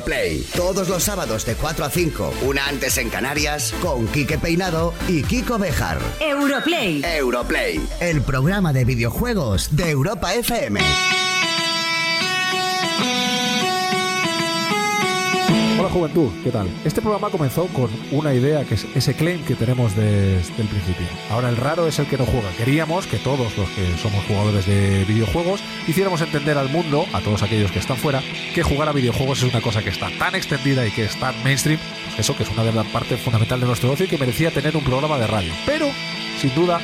Europlay. Todos los sábados de 4 a 5, una antes en Canarias, con Quique Peinado y Kiko Bejar. Europlay. Europlay, el programa de videojuegos de Europa FM. Juventud, ¿qué tal? Este programa comenzó con una idea que es ese claim que tenemos desde el principio. Ahora el raro es el que no juega. Queríamos que todos los que somos jugadores de videojuegos hiciéramos entender al mundo, a todos aquellos que están fuera, que jugar a videojuegos es una cosa que está tan extendida y que es tan mainstream, pues eso que es una de las partes fundamentales de nuestro ocio y que merecía tener un programa de radio. Pero, sin duda,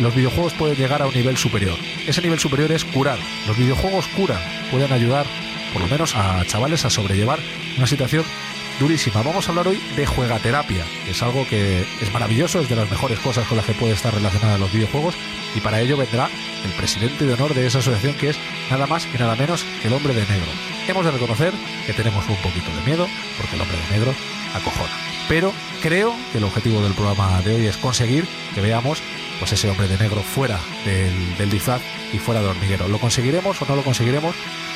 los videojuegos pueden llegar a un nivel superior. Ese nivel superior es curar. Los videojuegos curan, pueden ayudar por lo menos a chavales a sobrellevar una situación durísima. Vamos a hablar hoy de juegaterapia, que es algo que es maravilloso, es de las mejores cosas con las que puede estar relacionada los videojuegos y para ello vendrá el presidente de honor de esa asociación que es nada más y nada menos que el hombre de negro. Hemos de reconocer que tenemos un poquito de miedo porque el hombre de negro acojona. Pero creo que el objetivo del programa de hoy es conseguir que veamos pues ese hombre de negro fuera del, del disfraz y fuera de hormiguero. ¿Lo conseguiremos o no lo conseguiremos?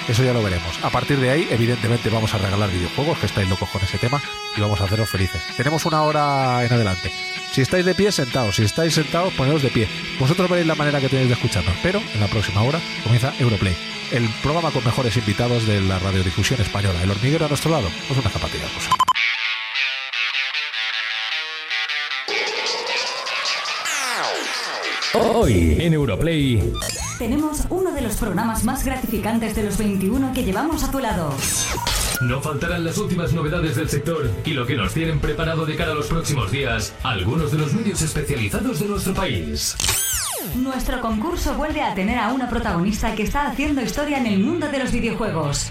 Eso ya lo veremos. A partir de ahí, evidentemente, vamos a regalar videojuegos, que estáis locos con ese tema, y vamos a haceros felices. Tenemos una hora en adelante. Si estáis de pie, sentados. Si estáis sentados, ponedos de pie. Vosotros veréis la manera que tenéis de escucharnos, pero en la próxima hora comienza Europlay, el programa con mejores invitados de la radiodifusión española. El hormiguero a nuestro lado, pues una zapatilla cosa. Hoy en Europlay. Tenemos uno de los programas más gratificantes de los 21 que llevamos a tu lado. No faltarán las últimas novedades del sector y lo que nos tienen preparado de cara a los próximos días algunos de los medios especializados de nuestro país. Nuestro concurso vuelve a tener a una protagonista que está haciendo historia en el mundo de los videojuegos.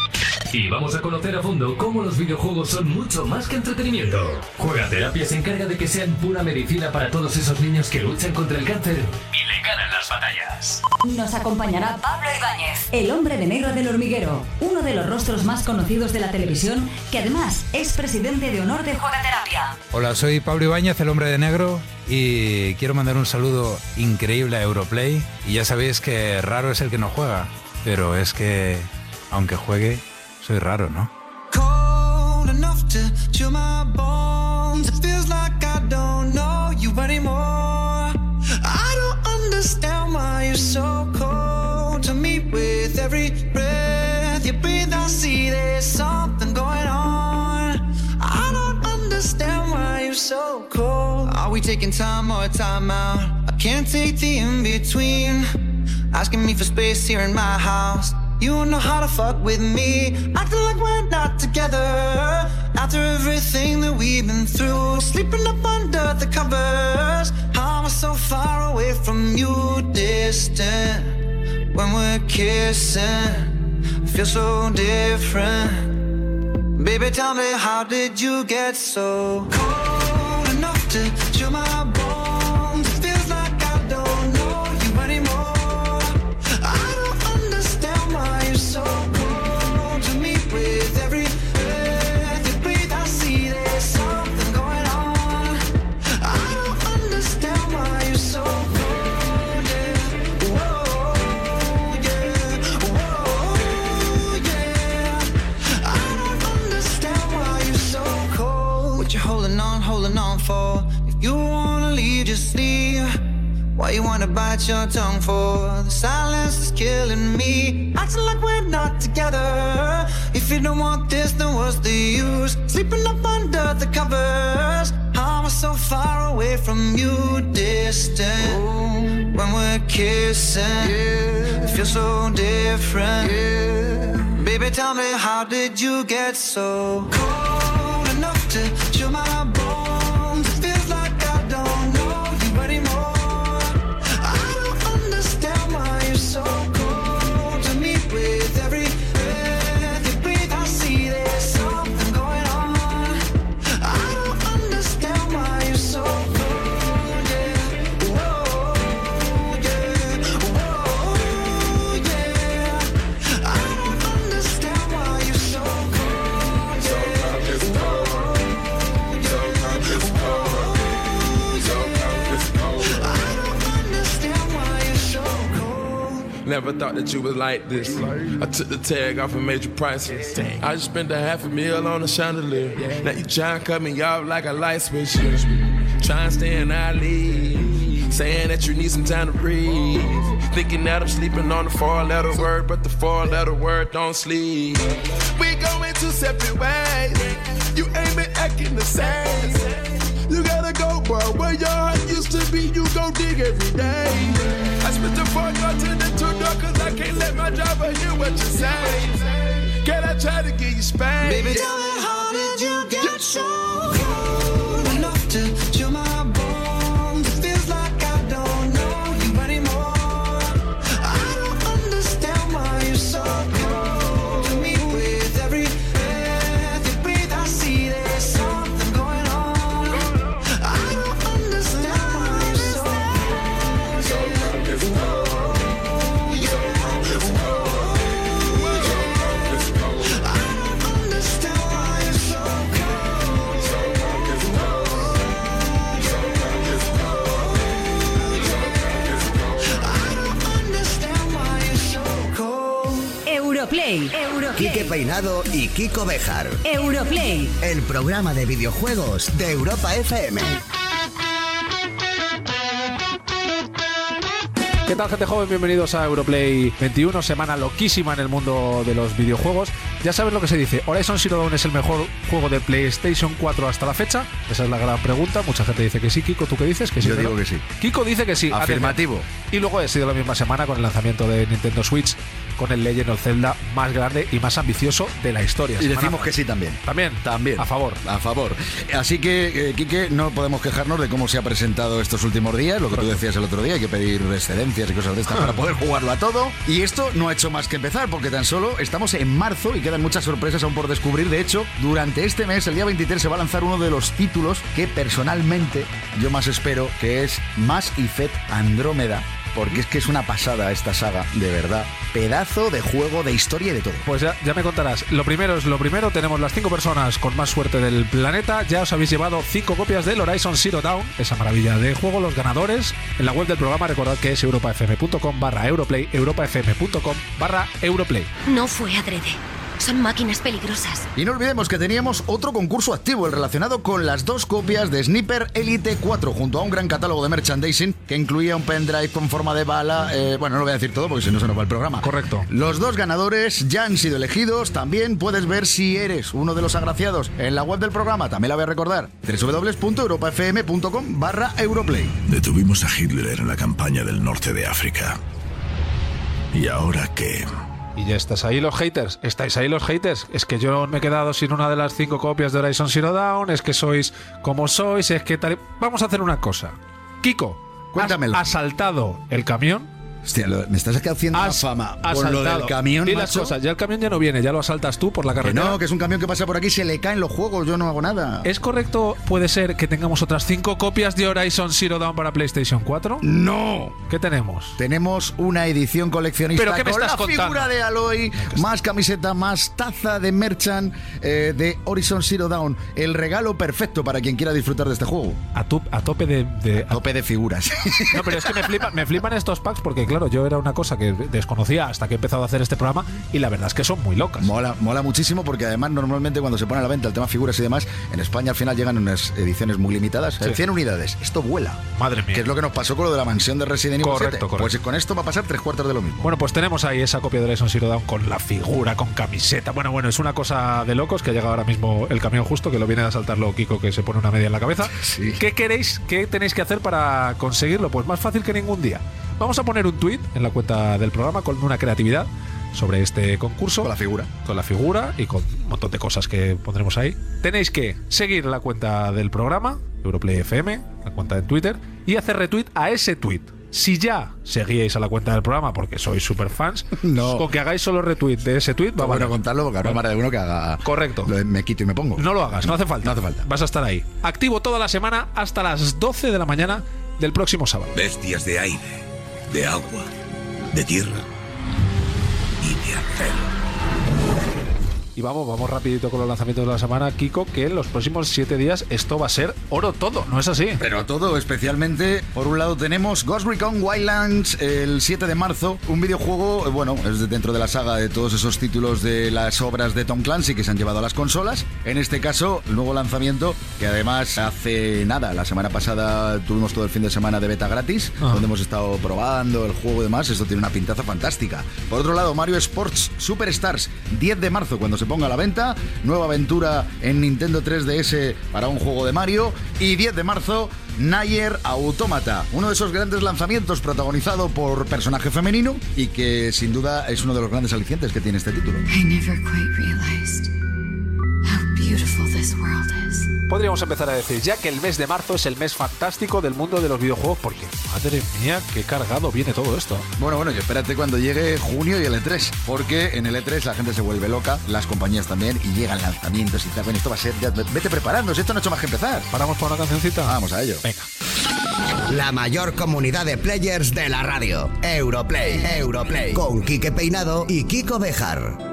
Y vamos a conocer a fondo cómo los videojuegos son mucho más que entretenimiento. Juegaterapia se encarga de que sean pura medicina para todos esos niños que luchan contra el cáncer y le ganan las batallas. Nos acompañará Pablo Ibáñez, el hombre de negro del hormiguero, uno de los rostros más conocidos de la televisión, que además es presidente de honor de Juegaterapia. Hola, soy Pablo Ibáñez, el hombre de negro, y quiero mandar un saludo increíble a Europlay. Y ya sabéis que raro es el que no juega, pero es que, aunque juegue, soy raro, ¿no? cold you're so cold to me. With every breath you breathe, I see there's something going on. I don't understand why you're so cold. Are we taking time or time out? I can't take the in between. Asking me for space here in my house. You know how to fuck with me. Acting like we're not together. After everything that we've been through. Sleeping up under the covers. How am I so far away from you? Distant. When we're kissing. Feel so different. Baby, tell me, how did you get so cold enough to Kissing, it feels so different. Baby, tell me, how did you get so cold enough to chill my Never thought that you was like this. I took the tag off and made you priceless. I just spent a half a meal on a chandelier. Now you try and cut me off like a light switch. Try and stay in our league. Saying that you need some time to breathe. Thinking that I'm sleeping on the four letter word, but the four letter word don't sleep. We going two separate ways. You ain't been acting the same. You gotta go, bro. Where your heart used to be, you go dig every day. I spit the fuck out to the two door, cause I can't let my driver hear what you say. Can I try to get you spanked? Baby, tell me how did you get so cold enough to Quique Peinado y Kiko Bejar. Europlay. El programa de videojuegos de Europa FM. ¿Qué tal, gente joven? Bienvenidos a Europlay 21, semana loquísima en el mundo de los videojuegos. Ya sabes lo que se dice, ¿Horizon Zero Dawn es el mejor juego de PlayStation 4 hasta la fecha? Esa es la gran pregunta. Mucha gente dice que sí. Kiko, ¿tú qué dices? Que sí, Yo digo que sí. Kiko dice que sí. Afirmativo. Atención. Y luego ha sido la misma semana con el lanzamiento de Nintendo Switch, con el Legend of Zelda más grande y más ambicioso de la historia. Y decimos que sí también. También. También. A favor. A favor. Así que, eh, Quique, no podemos quejarnos de cómo se ha presentado estos últimos días, lo que tú decías el otro día, hay que pedir excedencias y cosas de estas para poder jugarlo a todo. Y esto no ha hecho más que empezar, porque tan solo estamos en marzo y quedan muchas sorpresas aún por descubrir. De hecho, durante este mes, el día 23, se va a lanzar uno de los títulos que personalmente yo más espero, que es Mass Effect Andrómeda. Porque es que es una pasada esta saga, de verdad. Pedazo de juego, de historia y de todo. Pues ya, ya me contarás. Lo primero es lo primero. Tenemos las cinco personas con más suerte del planeta. Ya os habéis llevado cinco copias del Horizon Zero Dawn, esa maravilla de juego. Los ganadores en la web del programa, recordad que es europafm.com barra Europlay, europafm.com barra Europlay. No fue adrede. Son máquinas peligrosas. Y no olvidemos que teníamos otro concurso activo, el relacionado con las dos copias de Sniper Elite 4, junto a un gran catálogo de merchandising que incluía un pendrive con forma de bala. eh, bueno, no lo voy a decir todo porque si no se nos va el programa. Correcto. Los dos ganadores ya han sido elegidos. También puedes ver si eres uno de los agraciados en la web del programa. También la voy a recordar: www.europafm.com barra Europlay. Detuvimos a Hitler en la campaña del norte de África. ¿Y ahora qué? Y ya estás ahí los haters. ¿Estáis ahí los haters? Es que yo me he quedado sin una de las cinco copias de Horizon Zero Dawn. Es que sois como sois. Es que tal. Vamos a hacer una cosa. Kiko, Cuéntamelo. has asaltado el camión. Hostia, lo- me estás haciendo una Has fama por lo asaltado. del camión, Di las macho. cosas. Ya el camión ya no viene. Ya lo asaltas tú por la Que carretera. no, que es un camión que pasa por aquí, se le caen los juegos, yo no hago nada. ¿Es correcto, puede ser, que tengamos otras cinco copias de Horizon Zero Dawn para PlayStation 4? ¡No! ¿Qué tenemos? Tenemos una edición coleccionista ¿Pero qué me con estás la contando? figura de Aloy, más camiseta, más taza de merchant eh, de Horizon Zero Dawn. El regalo perfecto para quien quiera disfrutar de este juego. A, tu- a tope de... de- Tope de figuras. No, pero es que me flipan, me flipan estos packs porque, claro, yo era una cosa que desconocía hasta que he empezado a hacer este programa y la verdad es que son muy locas. mola, mola muchísimo porque además normalmente cuando se pone a la venta el tema figuras y demás, en España al final llegan unas ediciones muy limitadas. Sí. 100 unidades. Esto vuela. Madre mía. Que es lo que nos pasó con lo de la mansión de Resident Evil Correcto, 7. correcto. Pues con esto va a pasar tres cuartos de lo mismo. Bueno, pues tenemos ahí esa copia de Horizon Zero Dawn con la figura, con camiseta. Bueno, bueno, es una cosa de locos que ha llegado ahora mismo el camión justo, que lo viene a asaltarlo Kiko, que se pone una media en la cabeza. Sí. ¿Qué queréis, qué tenéis que hacer para conseguirlo? Pues más fácil que ningún día. Vamos a poner un tweet en la cuenta del programa con una creatividad sobre este concurso. Con la figura. Con la figura y con un montón de cosas que pondremos ahí. Tenéis que seguir la cuenta del programa, Europlay FM, la cuenta de Twitter, y hacer retweet a ese tweet. Si ya seguíais a la cuenta del programa porque sois super fans, No. con que hagáis solo retweet de ese tweet, va bueno contarlo porque habrá más de uno que haga. Correcto. lo de me quito y me pongo. No lo hagas, no hace falta. No hace falta. Vas a estar ahí. Activo toda la semana hasta las 12 de la mañana del próximo sábado. Bestias de aire, de agua, de tierra y de acero. Y vamos, vamos rapidito con los lanzamientos de la semana, Kiko, que en los próximos siete días esto va a ser oro todo, ¿no es así? Pero todo, especialmente, por un lado tenemos Ghost Recon Wildlands el 7 de marzo, un videojuego, eh, bueno, es de- dentro de la saga de todos esos títulos de las obras de Tom Clancy que se han llevado a las consolas. En este caso, el nuevo lanzamiento, que además hace nada, la semana pasada tuvimos todo el fin de semana de beta gratis, Ajá. donde hemos estado probando el juego y demás, esto tiene una pintaza fantástica. Por otro lado, Mario Sports Superstars, 10 de marzo, cuando se ponga a la venta, nueva aventura en Nintendo 3DS para un juego de Mario, y 10 de marzo, Nayer Automata, uno de esos grandes lanzamientos protagonizado por personaje femenino y que sin duda es uno de los grandes alicientes que tiene este título. I never quite realized this world is. Podríamos empezar a decir ya que el mes de marzo es el mes fantástico del mundo de los videojuegos, porque madre mía, qué cargado viene todo esto. Bueno, bueno, y espérate cuando llegue junio y el E3, porque en el E3 la gente se vuelve loca, las compañías también, y llegan lanzamientos y tal. Bueno, esto va a ser, ya, vete preparándose, esto no ha hecho más que empezar. ¿Paramos para una cancioncita? Vamos a ello. Venga. La mayor comunidad de players de la radio. Europlay. Europlay. Con Quique Peinado y Kiko Bejar.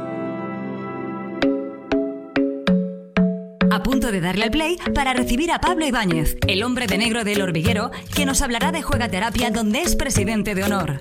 A punto de darle al play para recibir a Pablo Ibáñez, el hombre de negro del hormiguero, que nos hablará de Juegaterapia, donde es presidente de honor.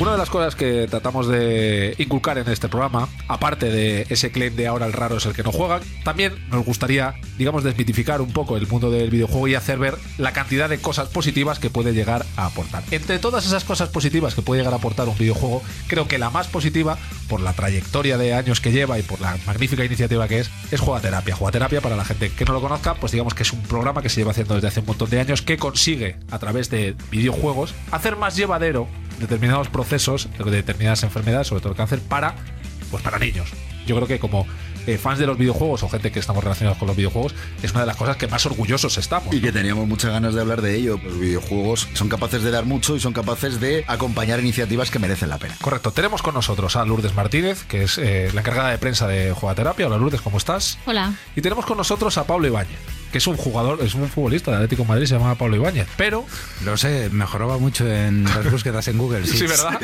Una de las cosas que tratamos de inculcar en este programa, aparte de ese claim de ahora el raro es el que no juega, también nos gustaría, digamos, desmitificar un poco el mundo del videojuego y hacer ver la cantidad de cosas positivas que puede llegar a aportar. Entre todas esas cosas positivas que puede llegar a aportar un videojuego, creo que la más positiva, por la trayectoria de años que lleva y por la magnífica iniciativa que es, es Jugaterapia. Jugaterapia, para la gente que no lo conozca, pues digamos que es un programa que se lleva haciendo desde hace un montón de años que consigue, a través de videojuegos, hacer más llevadero determinados procesos de determinadas enfermedades, sobre todo el cáncer, para, pues para niños. yo creo que como eh, fans de los videojuegos o gente que estamos relacionados con los videojuegos, es una de las cosas que más orgullosos estamos. Y que teníamos muchas ganas de hablar de ello. Los videojuegos son capaces de dar mucho y son capaces de acompañar iniciativas que merecen la pena. Correcto, tenemos con nosotros a Lourdes Martínez, que es eh, la encargada de prensa de Jugaterapia. Hola Lourdes, ¿cómo estás? Hola. Y tenemos con nosotros a Pablo Ibáñez, que es un jugador, es un futbolista de Atlético de Madrid, se llama Pablo Ibáñez, pero... Lo sé, mejoraba mucho en las búsquedas en Google. Sí, Sí, ¿verdad?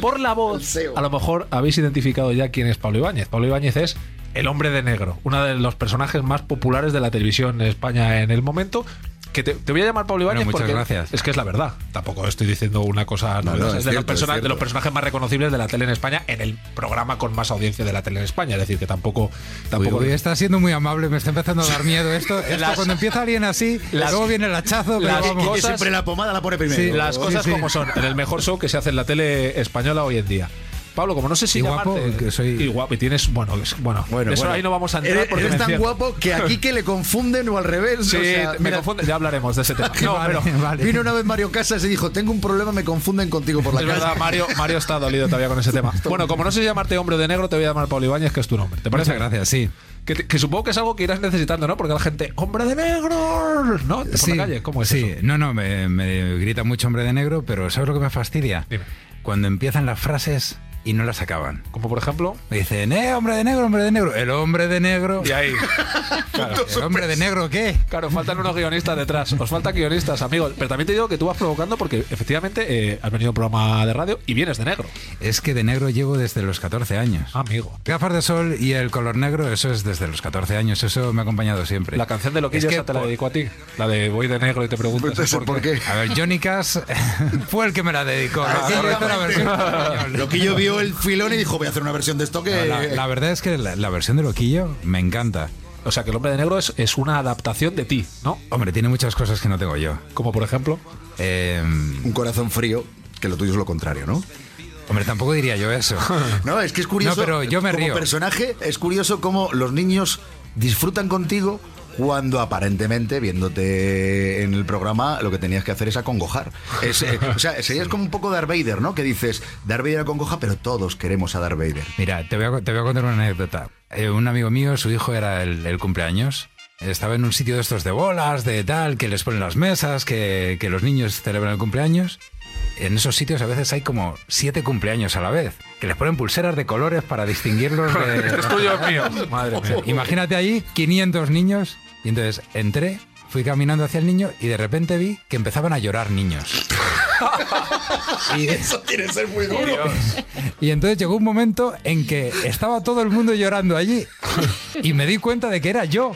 Por la voz, a lo mejor habéis identificado ya quién es Pablo Ibáñez. Pablo Ibáñez es el hombre de negro, uno de los personajes más populares de la televisión en España en el momento. Que te, te voy a llamar Pablo Bueno, Ibáñez muchas porque gracias. es que es la verdad. Tampoco estoy diciendo una cosa No, no, es es de, los cierto, es persona- de los personajes más reconocibles de la tele en España en el programa con más audiencia de la tele en España. Es decir, que tampoco. Tampoco uy, está siendo muy amable, me está empezando a dar miedo esto. Esto Las- cuando empieza alguien así, las- luego viene el hachazo, pero las vamos. cosas- siempre la pomada la pone primero. Sí, las cosas sí, sí. como son, en el mejor show que se hace en la tele española hoy en día. Pablo, como no sé si Y guapo, llamarte- que soy- y guapo, y tienes, bueno, es- bueno, Bueno, eso bueno. ahí no vamos a entrar Eres, porque eres tan encierro. guapo que aquí que le confunden o al revés. Sí, o sea, me mira, confunde, ya hablaremos de ese tema. No, Vale, pero vale. Vino una vez Mario Casas y dijo, tengo un problema, me confunden contigo por la es calle. verdad, Mario, Mario está dolido todavía con ese tema. Bueno, como no sé llamarte hombre de negro, te voy a llamar Pablo Ibáñez, que es tu nombre. ¿Te parece? Muchas gracias, sí. Que, te- que supongo que es algo que irás necesitando, ¿no? Porque la gente, hombre de negro, ¿no? Por Sí, la calle, ¿cómo es sí. eso? no, no, me, me grita mucho hombre de negro, pero ¿sabes lo que me fastidia? Dime. Cuando empiezan las frases y no las acaban. Como por ejemplo, Me dicen, eh, hombre de negro, hombre de negro. El hombre de negro. y ahí. Claro, ¿El hombre de negro qué? Claro, faltan unos guionistas detrás. Os faltan guionistas, amigos. Pero también te digo que tú vas provocando porque efectivamente eh, has venido a un programa de radio y vienes de negro. Es que de negro llevo desde los 14 años. Amigo. Gafas de sol y el color negro, eso es desde los 14 años, eso me ha acompañado siempre. La canción de Loquillo Es que esa te la dedico a ti. La de voy de negro y te pregunto ¿por qué? A ver, Johnny Cash fue el que me la dedicó. Ah, la versión. Lo que yo vio el filón y dijo, voy a hacer una versión de esto que... La, la verdad es que la, la versión de Loquillo me encanta. O sea, que el hombre de negro es, es una adaptación de ti, ¿no? Hombre, tiene muchas cosas que no tengo yo. Como por ejemplo. Eh, Un corazón frío, que lo tuyo es lo contrario, ¿no? hombre, tampoco diría yo eso. No, es que es curioso. No, pero yo me como río. personaje, es curioso cómo los niños disfrutan contigo cuando aparentemente, viéndote en el programa, lo que tenías que hacer es acongojar. Es, eh, o sea, serías como un poco Darth Vader, ¿no? Que dices, Darth Vader acongoja, pero todos queremos a Darth Vader. Mira, te voy a, te voy a contar una anécdota. Eh, un amigo mío, su hijo era el, el cumpleaños. Estaba en un sitio de estos de bolas, de tal, que les ponen las mesas, que, que los niños celebran el cumpleaños. En esos sitios a veces hay como siete cumpleaños a la vez, que les ponen pulseras de colores para distinguirlos de... Este es tuyo mío. Madre mía. Imagínate allí 500 niños y entonces entré, fui caminando hacia el niño y de repente vi que empezaban a llorar niños. y, tiene que ser muy duro. y entonces llegó un momento en que estaba todo el mundo llorando allí y me di cuenta de que era yo.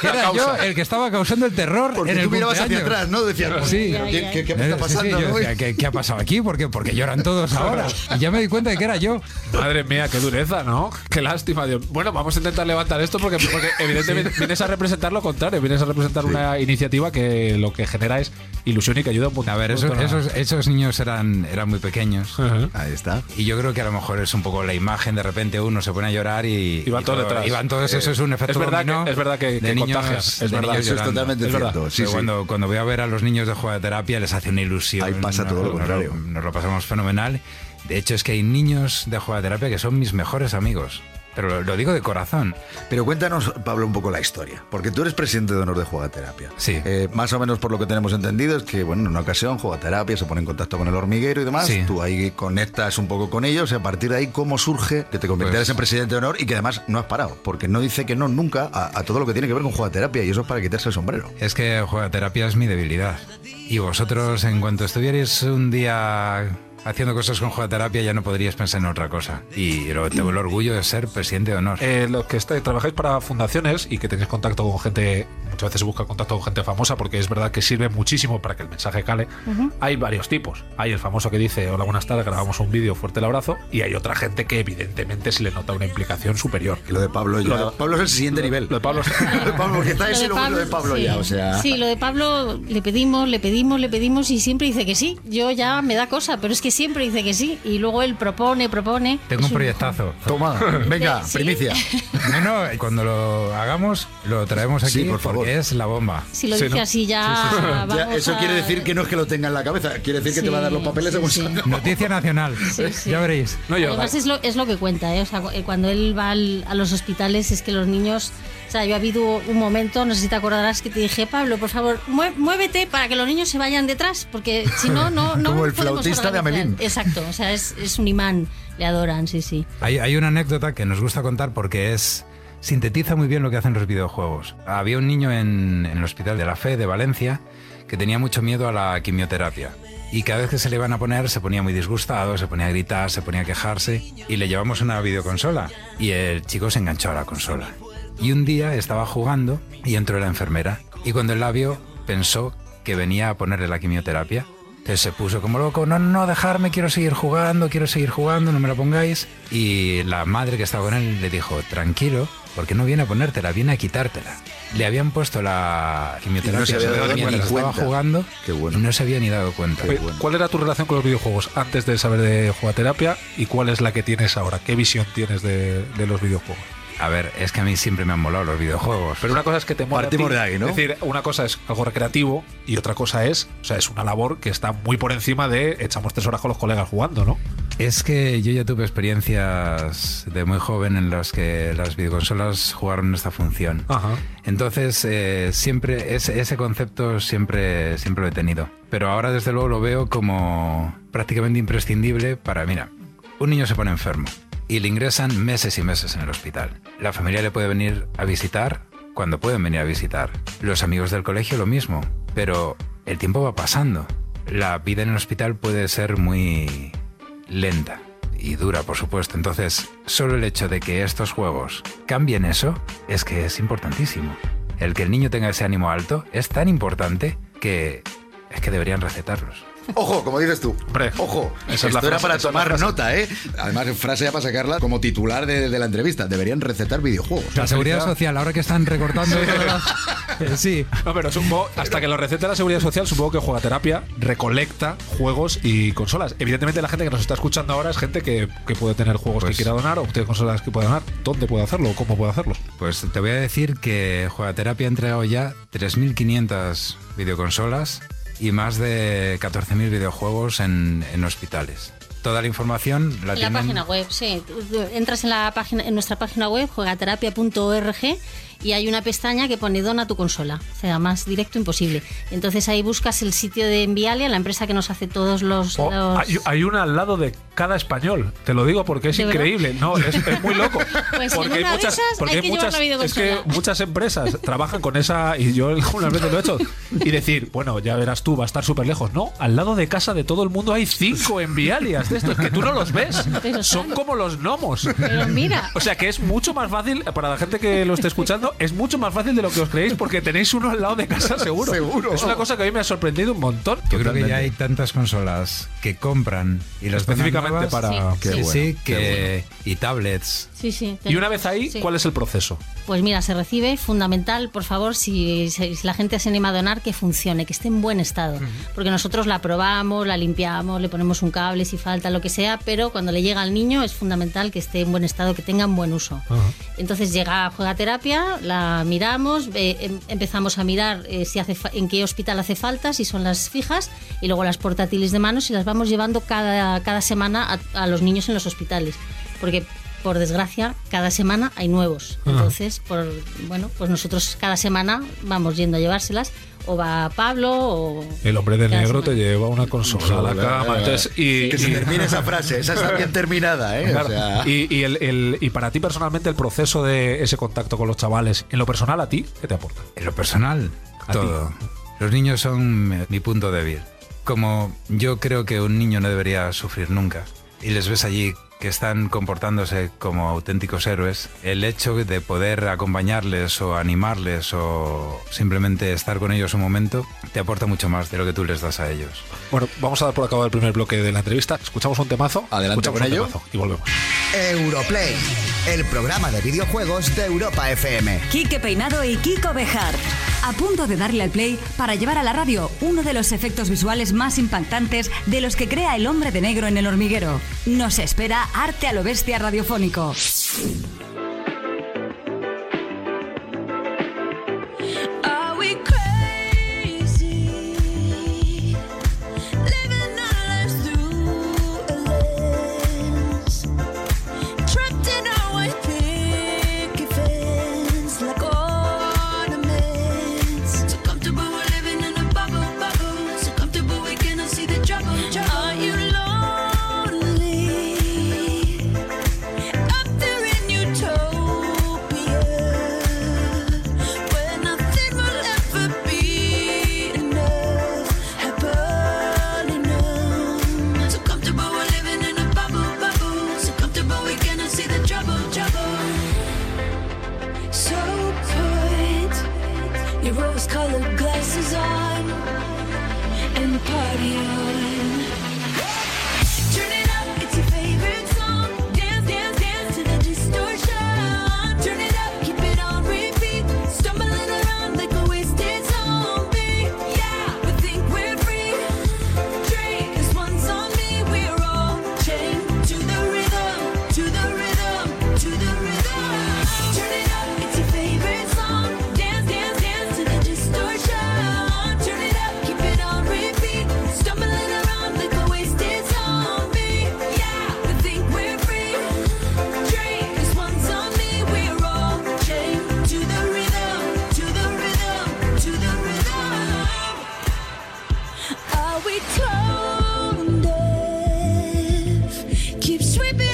Que era yo el que estaba causando el terror Porque en el tú mirabas hacia atrás, ¿no? Decías, Sí. ¿qué, qué- qué me está sí, sí, pasando? yo no? decía, ¿qué, qué ha pasado aquí? ¿Por qué? Porque lloran todos ahora. Y ya me di cuenta de que era yo. Madre mía, qué dureza, ¿no? Qué lástima. Dios. Bueno, vamos a intentar levantar esto porque, porque evidentemente vienes a representar lo contrario. Vienes a representar una iniciativa que lo que genera es ilusión y que ayuda un montón. A ver, esos, esos, esos niños eran, eran muy pequeños. Ahí está. Y yo creo que a lo mejor es un poco la imagen, de repente uno se pone a llorar y... Y van todos todo- detrás. Y van todos, eso es un efecto es verdad dominó que- es verdad que- de que niños, es de verdad, niños Eso es totalmente Es verdad. cierto. Sí. Cuando, cuando voy a ver a los niños de juegoterapia les hace una ilusión. Ahí pasa todo lo contrario. Nos, nos lo pasamos fenomenal. De hecho, es que hay niños de jugoterapia que son mis mejores amigos. Pero lo, lo digo de corazón. Pero cuéntanos, Pablo, un poco la historia. Porque tú eres presidente de honor de Jugaterapia. Sí. Eh, más o menos por lo que tenemos entendido es que, bueno, en una ocasión Jugaterapia se pone en contacto con el hormiguero y demás. Sí. Tú ahí conectas un poco con ellos y a partir de ahí, ¿cómo surge que te convirtieras Pues- en presidente de honor y que además no has parado? Porque no dice que no nunca a, a todo lo que tiene que ver con Jugaterapia y eso es para quitarse el sombrero. Es que jugoterapia es mi debilidad. Y vosotros, en cuanto estuvierais un día haciendo cosas con jugoterapia, ya no podríais pensar en otra cosa. Y lo, tengo el orgullo de ser presidente de honor. Eh, lo que está- trabajáis para fundaciones y que tenéis contacto con gente, muchas veces se busca contacto con gente famosa porque es verdad que sirve muchísimo para que el mensaje cale. Hay varios tipos. Hay el famoso que dice, hola, buenas tardes, grabamos un vídeo, fuerte el abrazo. Y hay otra gente que evidentemente se le nota una implicación superior. Y lo de Pablo ya. Lo de- Pablo es el siguiente nivel. Lo de Pablo es- Lo de Pablo, porque está Lo ese de y luego lo de Pablo sí. ya, o sea. Sí, lo de Pablo le pedimos, le pedimos, le pedimos y siempre dice que sí. Yo ya me da cosa, pero es que siempre dice que sí. Y luego él propone, propone. Tengo Es un proyectazo. Toma, venga, Sí. primicia. No, no, cuando lo hagamos, lo traemos aquí Sí, por favor. porque es la bomba. Si lo Sí, dice ¿no? así ya, eso a- quiere decir que no es que lo tenga en la cabeza, quiere decir que te va a dar los papeles sí, según. Noticia nacional. Sí, sí. Ya veréis. Además es lo, es lo que cuenta, ¿eh? O sea, eh, cuando él va al- a los hospitales es que los niños... Sea, yo ha habido un momento, no sé si te acordarás, que te dije, Pablo, por favor, muévete para que los niños se vayan detrás, porque si no, no... no Como el flautista de organizar". Amelín. Exacto, o sea, es, es un imán, le adoran, sí, sí. Hay, hay una anécdota que nos gusta contar porque es sintetiza muy bien lo que hacen los videojuegos. Había un niño en, en el Hospital de la Fe de Valencia que tenía mucho miedo a la quimioterapia. Y cada vez que se le iban a poner se ponía muy disgustado, se ponía a gritar, se ponía a quejarse y le llevamos una videoconsola. Y el chico se enganchó a la consola. Y un día estaba jugando y entró la enfermera. Y cuando él la vio pensó que venía a ponerle la quimioterapia. Entonces se puso como loco, no, no, no, dejarme, quiero seguir jugando, quiero seguir jugando, no me la pongáis. Y la madre que estaba con él le dijo, tranquilo, porque no viene a ponértela, viene a quitártela. Le habían puesto la quimioterapia Y no se había dado mientras ni estaba jugando Qué bueno. y no se había ni dado cuenta. Oye, ¿Cuál era tu relación con los videojuegos antes de saber de jugaterapia y cuál es la que tienes ahora? ¿Qué visión tienes de, de los videojuegos? A ver, es que a mí siempre me han molado los videojuegos. Pero una cosa es que te mola. Partimos de ahí, ¿no? Es decir, una cosa es algo recreativo y otra cosa es, o sea, es una labor que está muy por encima de echamos tres horas con los colegas jugando, ¿no? Es que yo ya tuve experiencias de muy joven en las que las videoconsolas jugaron esta función. Ajá. Entonces, eh, siempre ese, ese concepto siempre, siempre lo he tenido. Pero ahora, desde luego, lo veo como prácticamente imprescindible para, mira, un niño se pone enfermo y le ingresan meses y meses en el hospital. La familia le puede venir a visitar cuando pueden venir a visitar. Los amigos del colegio lo mismo. Pero el tiempo va pasando. La vida en el hospital puede ser muy lenta y dura, por supuesto. Entonces, solo el hecho de que estos juegos cambien eso es que es importantísimo. El que el niño tenga ese ánimo alto es tan importante que es que deberían recetarlos. Ojo, como dices tú. Ojo. esa es Esto la era frase, para esa es la tomar frase. nota, ¿eh? Además, frase ya para sacarla como titular de, de la entrevista. Deberían recetar videojuegos. La seguridad social, ahora que están recortando... Eh, sí. No, pero supongo, hasta que lo receta la seguridad social, supongo que Juegaterapia recolecta juegos y consolas. Evidentemente, la gente que nos está escuchando ahora es gente que, que puede tener juegos Pues- que quiera donar o tiene consolas que pueda donar. ¿Dónde puede hacerlo o cómo puede hacerlo? Pues te voy a decir que Juegaterapia ha entregado ya 3.500 videoconsolas y más de 14.000 videojuegos en, en hospitales. Toda la información la En la tienen... página web, sí. Entras en la página, en nuestra página web, juegaterapia.org, y hay una pestaña que pone dona tu consola. O sea, más directo imposible. Entonces ahí buscas el sitio de Envialia, la empresa que nos hace todos los. Oh, los- hay, hay una al lado de cada español. Te lo digo porque es increíble. No, es, es muy loco. Pues en porque de esas porque hay hay que llevar muchas, es que muchas empresas trabajan con esa y yo algunas veces lo he hecho y decir, bueno, ya verás tú, va a estar súper lejos. No, al lado de casa de todo el mundo hay cinco envialias de estos que tú no los ves. Pero Son como los gnomos. Pero mira. O sea que es mucho más fácil, para la gente que lo esté escuchando, es mucho más fácil de lo que os creéis porque tenéis uno al lado de casa seguro. Seguro. Es una cosa que a mí me ha sorprendido un montón. Yo creo que ya hay tantas consolas que compran y las Específicamente nuevas, para- sí, Qué sí, bueno, sí, qué que y tablets. Sí, sí. Y una vez ahí, Sí. ¿cuál es el proceso? Pues mira, se recibe fundamental, por favor, si, la gente se anima a donar, que funcione, que esté en buen estado. Porque nosotros la probamos, la limpiamos, le ponemos un cable si falta, lo que sea, pero cuando le llega al niño es fundamental que esté en buen estado, que tenga un buen uso. Entonces llega a Juegaterapia, la miramos, em- empezamos a mirar eh, si hace en qué hospital hace falta, si son las fijas, y luego las portátiles de manos y las vamos llevando cada, cada semana a, a los niños en los hospitales. Porque por desgracia, cada semana hay nuevos. Ajá. Entonces, por, bueno, pues nosotros cada semana vamos yendo a llevárselas. O va Pablo o... El hombre de negro semana. te lleva una consola a la cama. Entonces, y, que se y- termine esa frase. Esa está bien terminada, ¿eh? O Claro. sea- y, y el- el- y para ti personalmente el proceso de ese contacto con los chavales, en lo personal a ti, ¿qué te aporta? En lo personal, A todo. Los niños son mi- mi punto débil. Como yo creo que un niño no debería sufrir nunca y les ves allí que están comportándose como auténticos héroes, el hecho de poder acompañarles o animarles o simplemente estar con ellos un momento te aporta mucho más de lo que tú les das a ellos. Bueno, vamos a dar por acabado el primer bloque de la entrevista. Escuchamos un temazo. Adelante escuchamos con un ello. temazo y volvemos. Europlay, el programa de videojuegos de Europa FM. Quique Peinado y Kiko Bejar. A punto de darle al play para llevar a la radio uno de los efectos visuales más impactantes de los que crea el hombre de negro en el hormiguero. Nos espera arte a lo bestia radiofónico. We tone deaf. Keep sweeping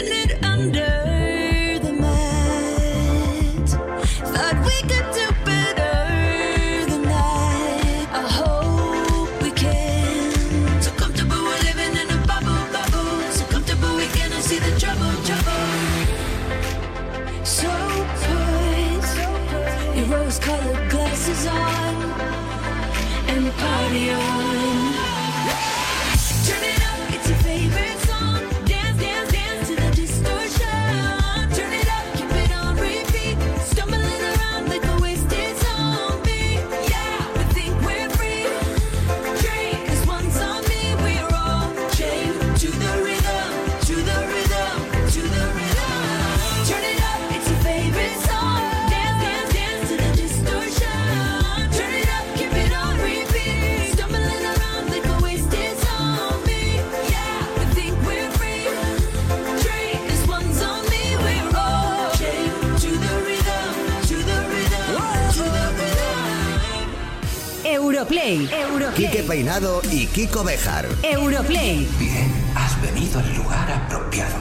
Europlay. Europlay. Quique Peinado y Kiko Bejar. Europlay. Bien, has venido al lugar apropiado.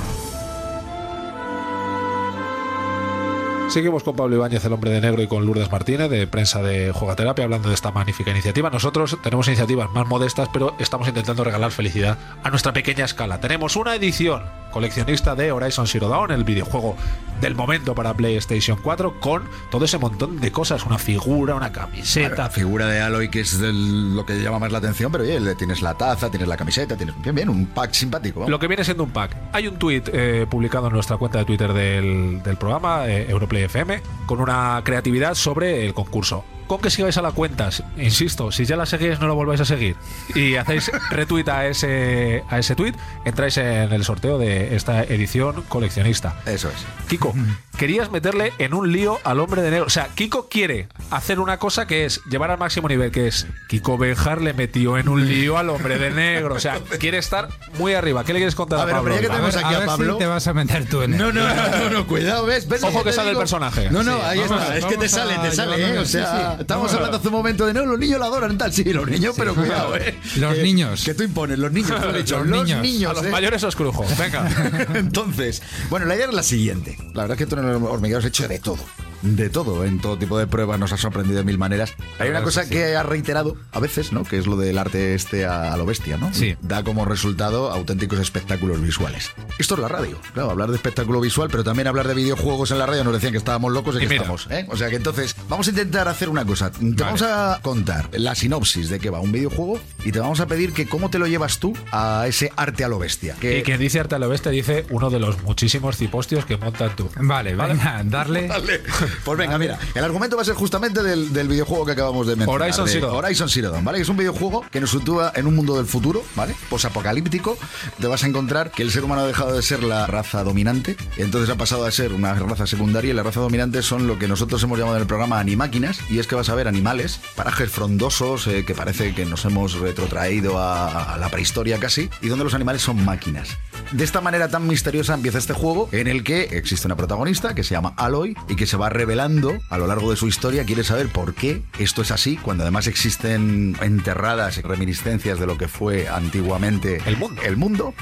Seguimos con Pablo Ibáñez, el hombre de negro, y con Lourdes Martínez, de prensa de Jugaterapia, hablando de esta magnífica iniciativa. Nosotros tenemos iniciativas más modestas, pero estamos intentando regalar felicidad a nuestra pequeña escala. Tenemos una edición coleccionista de Horizon Zero Dawn, el videojuego del momento para PlayStation 4, con todo ese montón de cosas, una figura, una camiseta. La figura de Aloy, que es del- lo que llama más la atención, pero oye, tienes la taza, tienes la camiseta, tienes bien, bien, un pack simpático. Lo que viene siendo un pack. Hay un tuit eh, publicado en nuestra cuenta de Twitter del, del programa, eh, Europlay FM, con una creatividad sobre el concurso. Con que sigáis a la cuenta, insisto, si ya la seguís no lo volváis a seguir y hacéis retweet a ese, a ese tweet, entráis en el sorteo de esta edición coleccionista. Eso es. Kiko, querías meterle en un lío al hombre de negro. O sea, Kiko quiere hacer una cosa que es llevar al máximo nivel, que es Kiko Bejar le metió en un lío al hombre de negro. O sea, quiere estar muy arriba. ¿Qué le quieres contar a, A ver, Pablo? hombre, ya que tenemos A ver- aquí a a, ver si Pablo. te vas a meter tú en No, él. no, no, no, no, cuidado, ¿ves? ¿Ves Ojo que sale el personaje. No, no, ahí está. Es que te sale, te sale, ¿eh? O sea, A- hablando hace un momento de no, los niños lo adoran, tal. Sí, los niños, pero cuidado, ¿eh? Los Que- niños. Que tú impones, los niños, dicho, Los los niños. niños. A los ¿eh? mayores os crujo. Venga. Entonces, bueno, la idea es la siguiente. La verdad es que tú en el hormiguero has hecho de todo. De todo, en todo tipo de pruebas nos has sorprendido de mil maneras. Hay una cosa que has reiterado a veces, ¿no? Que es lo del arte este a, a lo bestia, ¿no? Sí. Da como resultado auténticos espectáculos visuales. Esto es la radio. Claro, hablar de espectáculo visual, pero también hablar de videojuegos en la radio nos decían que estábamos locos y Y que mira. estamos, ¿eh? O sea que entonces, vamos a intentar hacer una cosa. Te vamos a contar la sinopsis de qué va un videojuego y te vamos a pedir que cómo te lo llevas tú a ese arte a lo bestia. Que, Y quien dice arte a lo bestia dice uno de los muchísimos cipostios que montan tú. Vale, venga, darle. Vale. Pues venga, mira, el argumento va a ser justamente del, del videojuego que acabamos de mencionar. Horizon de Zero Dawn. Horizon Zero Dawn, ¿vale? Que es un videojuego que nos sitúa en un mundo del futuro, ¿vale? Posapocalíptico. Te vas a encontrar que el ser humano ha dejado de ser la raza dominante, entonces ha pasado a ser una raza secundaria y la raza dominante son lo que nosotros hemos llamado en el programa animáquinas, y es que vas a ver animales, parajes frondosos eh, que parece que nos hemos retrotraído a, a la prehistoria casi, y donde los animales son máquinas. De esta manera tan misteriosa empieza este juego en el que existe una protagonista que se llama Aloy y que se va revelando a lo largo de su historia. Quiere saber por qué esto es así, cuando además existen enterradas reminiscencias de lo que fue antiguamente El mundo. el mundo.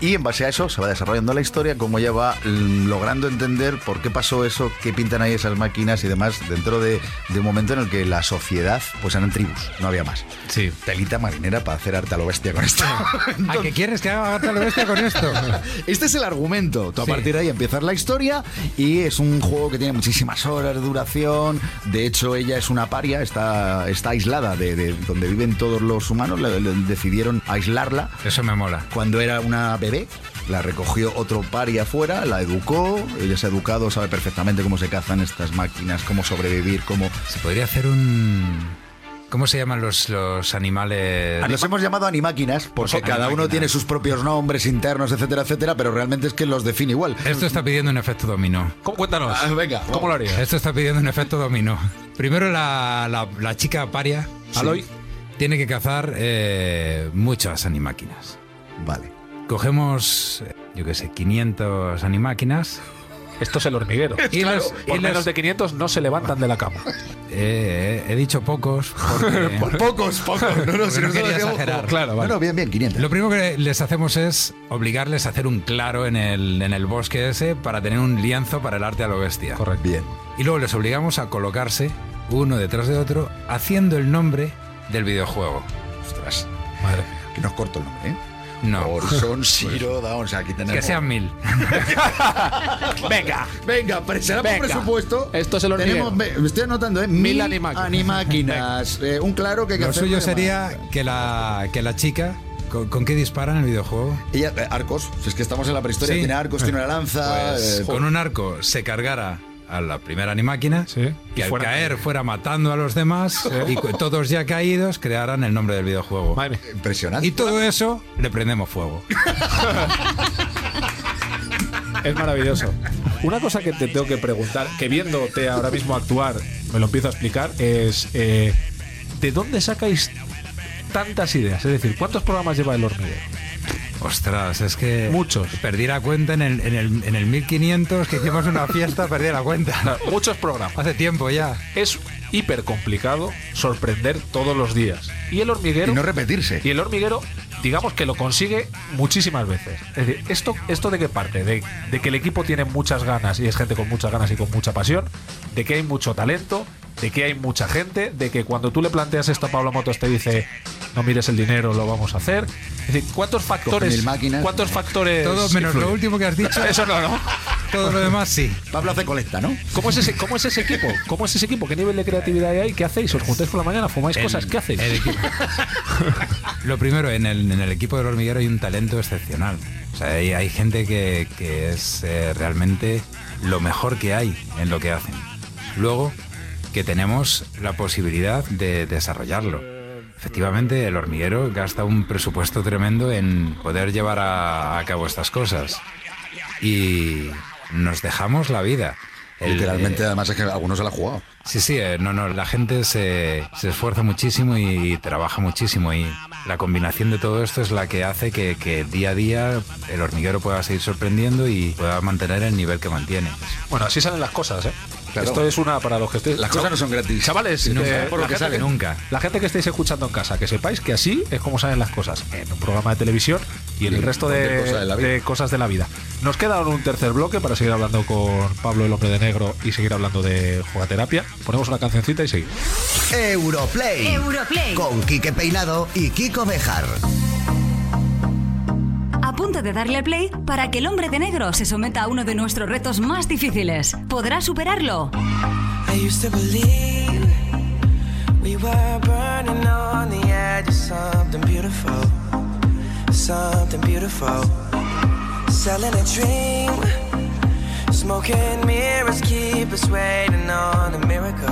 Y en base a eso se va desarrollando la historia, como ella va mm, logrando entender por qué pasó eso, qué pintan ahí esas máquinas y demás, dentro de, de un momento en el que la sociedad, pues eran tribus, no había más. Sí. Telita marinera para hacer arte a lo bestia con esto. ¿A qué quieres que haga arte a lo bestia con esto? Este es el argumento. Tú a Sí. partir de ahí empiezas la historia y es un juego que tiene muchísimas horas de duración. De hecho, ella es una paria, está, está aislada de, de donde viven todos los humanos. Le- le- decidieron aislarla Eso me mola. cuando era una bebé. La recogió otro paria afuera, la educó. Ella se ha educado, sabe perfectamente cómo se cazan estas máquinas, cómo sobrevivir, cómo. Se podría hacer un. ¿Cómo se llaman los, los animales? Los hemos llamado animáquinas porque cada uno tiene sus propios nombres internos, etcétera, etcétera, pero realmente es que los define igual. Esto está pidiendo un efecto dominó. ¿Cómo, cuéntanos. Ah, venga, ¿Cómo lo harías? Esto está pidiendo un efecto dominó. Primero la, la- la chica paria, Aloy. tiene que cazar eh, muchas animáquinas. Vale. Cogemos, eh, yo qué sé, 500 animáquinas Esto es el hormiguero. Y los- Por y menos los- de 500 no se levantan de la cama. Eh, he dicho pocos. porque- Pocos, pocos. No, no, si no quería exagerar. Claro, vale. Bueno, bien, bien, 500. Lo primero que les hacemos es obligarles a hacer un claro en el, en el bosque ese para tener un lienzo para el arte a lo bestia. Correcto. Bien. Y luego les obligamos a colocarse uno detrás de otro haciendo el nombre del videojuego. Ostras. Madre mía. Que nos corto el nombre, ¿eh? No. O sea, aquí tenemos. Que sean mil. Venga. Venga, será por Venga. presupuesto. Esto es el hormiguero. Tenemos, estoy anotando, ¿eh? Mil animáquinas. animáquinas. Eh, un claro que hay que Lo suyo sería que la, que la chica... ¿Con, con qué dispara en el videojuego? Ella, eh, arcos. Si es que estamos en la prehistoria. Sí. Tiene arcos, tiene una lanza. Pues eh, con un arco se cargara a la primera animáquina Sí. que Y al fuera- caer fuera matando a los demás y todos ya caídos crearan el nombre del videojuego. Madre. Impresionante. Y todo eso le prendemos fuego. Es maravilloso. Una cosa que te tengo que preguntar, que viéndote ahora mismo actuar, me lo empiezo a explicar, es eh, ¿de dónde sacáis tantas ideas? Es decir, ¿cuántos programas lleva el hormiguero? Ostras, es que Muchos. perdí la cuenta en el, en el, en el 1500 que hicimos una fiesta, perdí la cuenta. Muchos programas. Hace tiempo ya. Es hiper complicado sorprender todos los días. Y el hormiguero. Y no repetirse. Y el hormiguero, digamos que lo consigue muchísimas veces. Es decir, ¿esto, esto de qué parte? De, de que el equipo tiene muchas ganas y es gente con muchas ganas y con mucha pasión, de que hay mucho talento, de que hay mucha gente, de que cuando tú le planteas esto a Pablo Motos te dice no mires el dinero, lo vamos a hacer. Es decir, ¿cuántos factores? máquinas. ¿Cuántos factores? Todo menos lo último que has dicho. Eso no, ¿no? Todo lo demás sí. Pablo hace colecta, ¿no? ¿Cómo es, ese, ¿Cómo es ese equipo? ¿Cómo es ese equipo? ¿Qué nivel de creatividad hay? ¿Qué hacéis? ¿Os juntáis por la mañana? ¿Fumáis El- cosas? ¿Qué hacéis? el equipo. Lo primero, en el, en el equipo del hormiguero hay un talento excepcional. O sea, hay, hay gente que, que es eh, realmente lo mejor que hay en lo que hacen. Luego, que tenemos la posibilidad de desarrollarlo. Efectivamente, el hormiguero gasta un presupuesto tremendo en poder llevar a, a cabo estas cosas. Y nos dejamos la vida. El- Literalmente, además es que algunos se la han jugado. Sí, sí, eh, no, no, la gente se, se esfuerza muchísimo y, trabaja muchísimo y la combinación de todo esto es la que hace que, que día a día el hormiguero pueda seguir sorprendiendo y pueda mantener el nivel que mantiene. Bueno, así salen las cosas, ¿eh? Claro. Esto es una para los que estéis. Las cosas no son gratis. Chavales, Nunca, eh, por lo la que gente sale, nunca. La gente que estéis escuchando en casa, que sepáis que así es como salen las cosas en un programa de televisión y en Y el resto de, cosa de la vida. de cosas de la vida. Nos queda un tercer bloque para seguir hablando con Pablo el hombre de negro y seguir hablando de jugaterapia. Ponemos una cancioncita y seguimos. Europlay. Europlay. Con Quique Peinado y Kiko Bejar. Punto de darle play para que el hombre de negro se someta a uno de nuestros retos más difíciles. ¿Podrá superarlo? Something beautiful. Selling a dream, smoking mirrors keep us waiting on a miracle,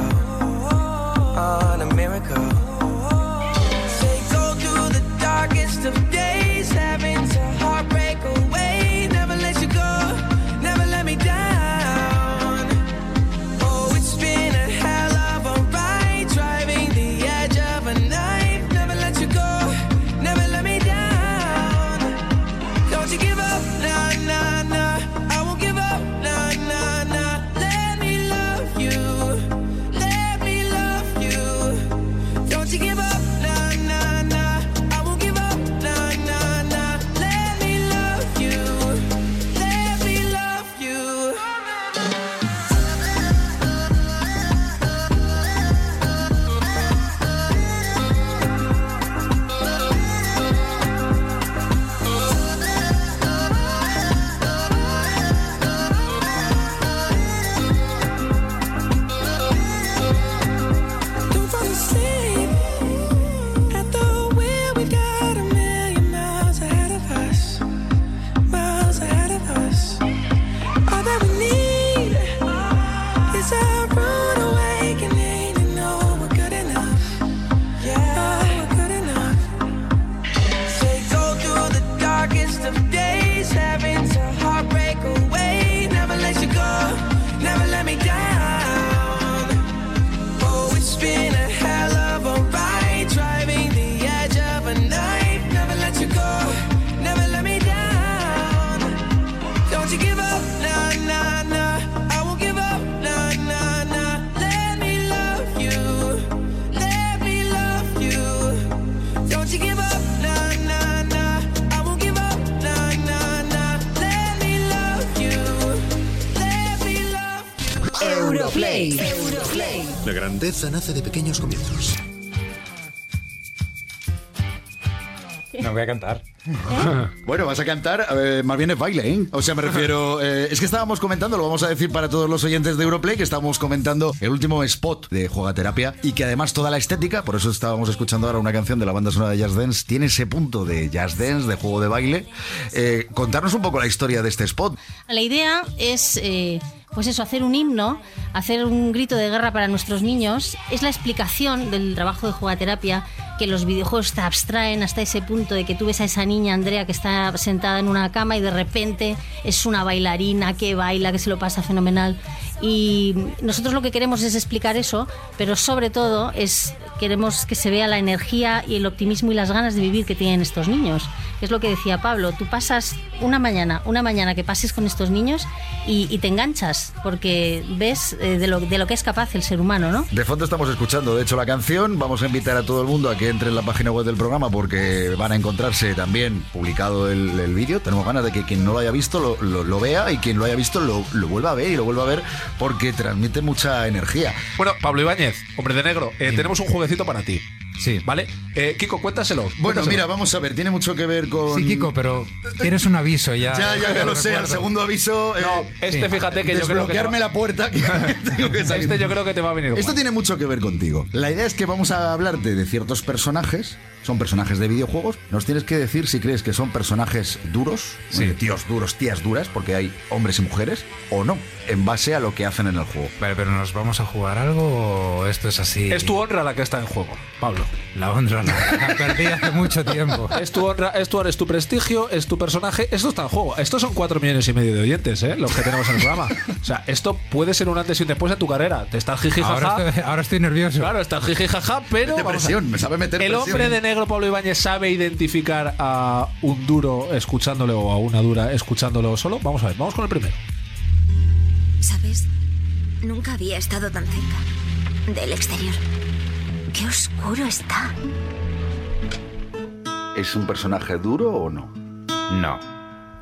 on a miracle. They go through the darkest of days, having to Grandeza nace de pequeños comienzos. No voy a cantar. Bueno, vas a cantar, eh, más bien es baile, ¿eh? O sea, me refiero. eh, es que estábamos comentando, lo vamos a decir para todos los oyentes de Europlay, que estábamos comentando el último spot de Juegaterapia y que además toda la estética, por eso estábamos escuchando ahora una canción de la banda sonora de Jazz Dance, tiene ese punto de Jazz Dance, de juego de baile. Eh, contarnos un poco la historia de este spot. La idea es, eh, pues eso, hacer un himno, hacer un grito de guerra para nuestros niños. Es la explicación del trabajo de jugaterapia que los videojuegos te abstraen hasta ese punto de que tú ves a esa niña, Andrea, que está sentada en una cama y de repente es una bailarina que baila, que se lo pasa fenomenal. Y nosotros lo que queremos es explicar eso, pero sobre todo es queremos que se vea la energía y el optimismo y las ganas de vivir que tienen estos niños. Es lo que decía Pablo, tú pasas una mañana, una mañana que pases con estos niños y, y te enganchas, porque ves eh, de, lo, de lo que es capaz el ser humano, ¿no? De fondo estamos escuchando, de hecho, la canción. Vamos a invitar a todo el mundo a que entre en la página web del programa porque van a encontrarse también publicado el, el vídeo. Tenemos ganas de que quien no lo haya visto lo, lo- lo vea y quien lo haya visto lo, lo vuelva a ver y lo vuelva a ver porque transmite mucha energía. Bueno, Pablo Ibáñez, hombre de negro, eh, tenemos un jueguecito para ti. Sí. ¿Vale? Eh, Kiko, cuéntaselo. Bueno, cuéntaselo. mira, vamos a ver, tiene mucho que ver con... Sí, Kiko, pero tienes un aviso ya. Ya, ya, ya lo sé, al Recuerdo. segundo aviso... eh, este fíjate que yo creo que va- la puerta. que tengo que salir. Este yo creo que te va a venir. Esto tiene mucho que ver contigo. La idea es que vamos a hablarte de ciertos personajes. Son personajes de videojuegos. Nos tienes que decir si crees que son personajes duros, Sí. eh, tíos duros, tías duras, porque hay hombres y mujeres, o no, en base a lo que hacen en el juego. Vale, pero ¿nos vamos a jugar algo o esto es así? Es tu honra la que está en juego, Pablo. La honra la, la perdí hace mucho tiempo. Es tu honra, es tu, es tu prestigio, es tu personaje. Esto está en juego. Estos son cuatro millones y medio de oyentes, ¿eh? Los que tenemos en el programa. O sea, esto puede ser un antes y un después de tu carrera. Te estás jiji Ahora estoy, ahora estoy nervioso. Claro, estás jiji jaja, pero. Mete vamos a- presión, me sabe meter El presión. hombre de negro Pablo Ibáñez sabe identificar a un duro escuchándole o a una dura escuchándolo solo. Vamos a ver, vamos con el primero. ¿Sabes? Nunca había estado tan cerca del exterior. Qué oscuro está. ¿Es un personaje duro o no? No.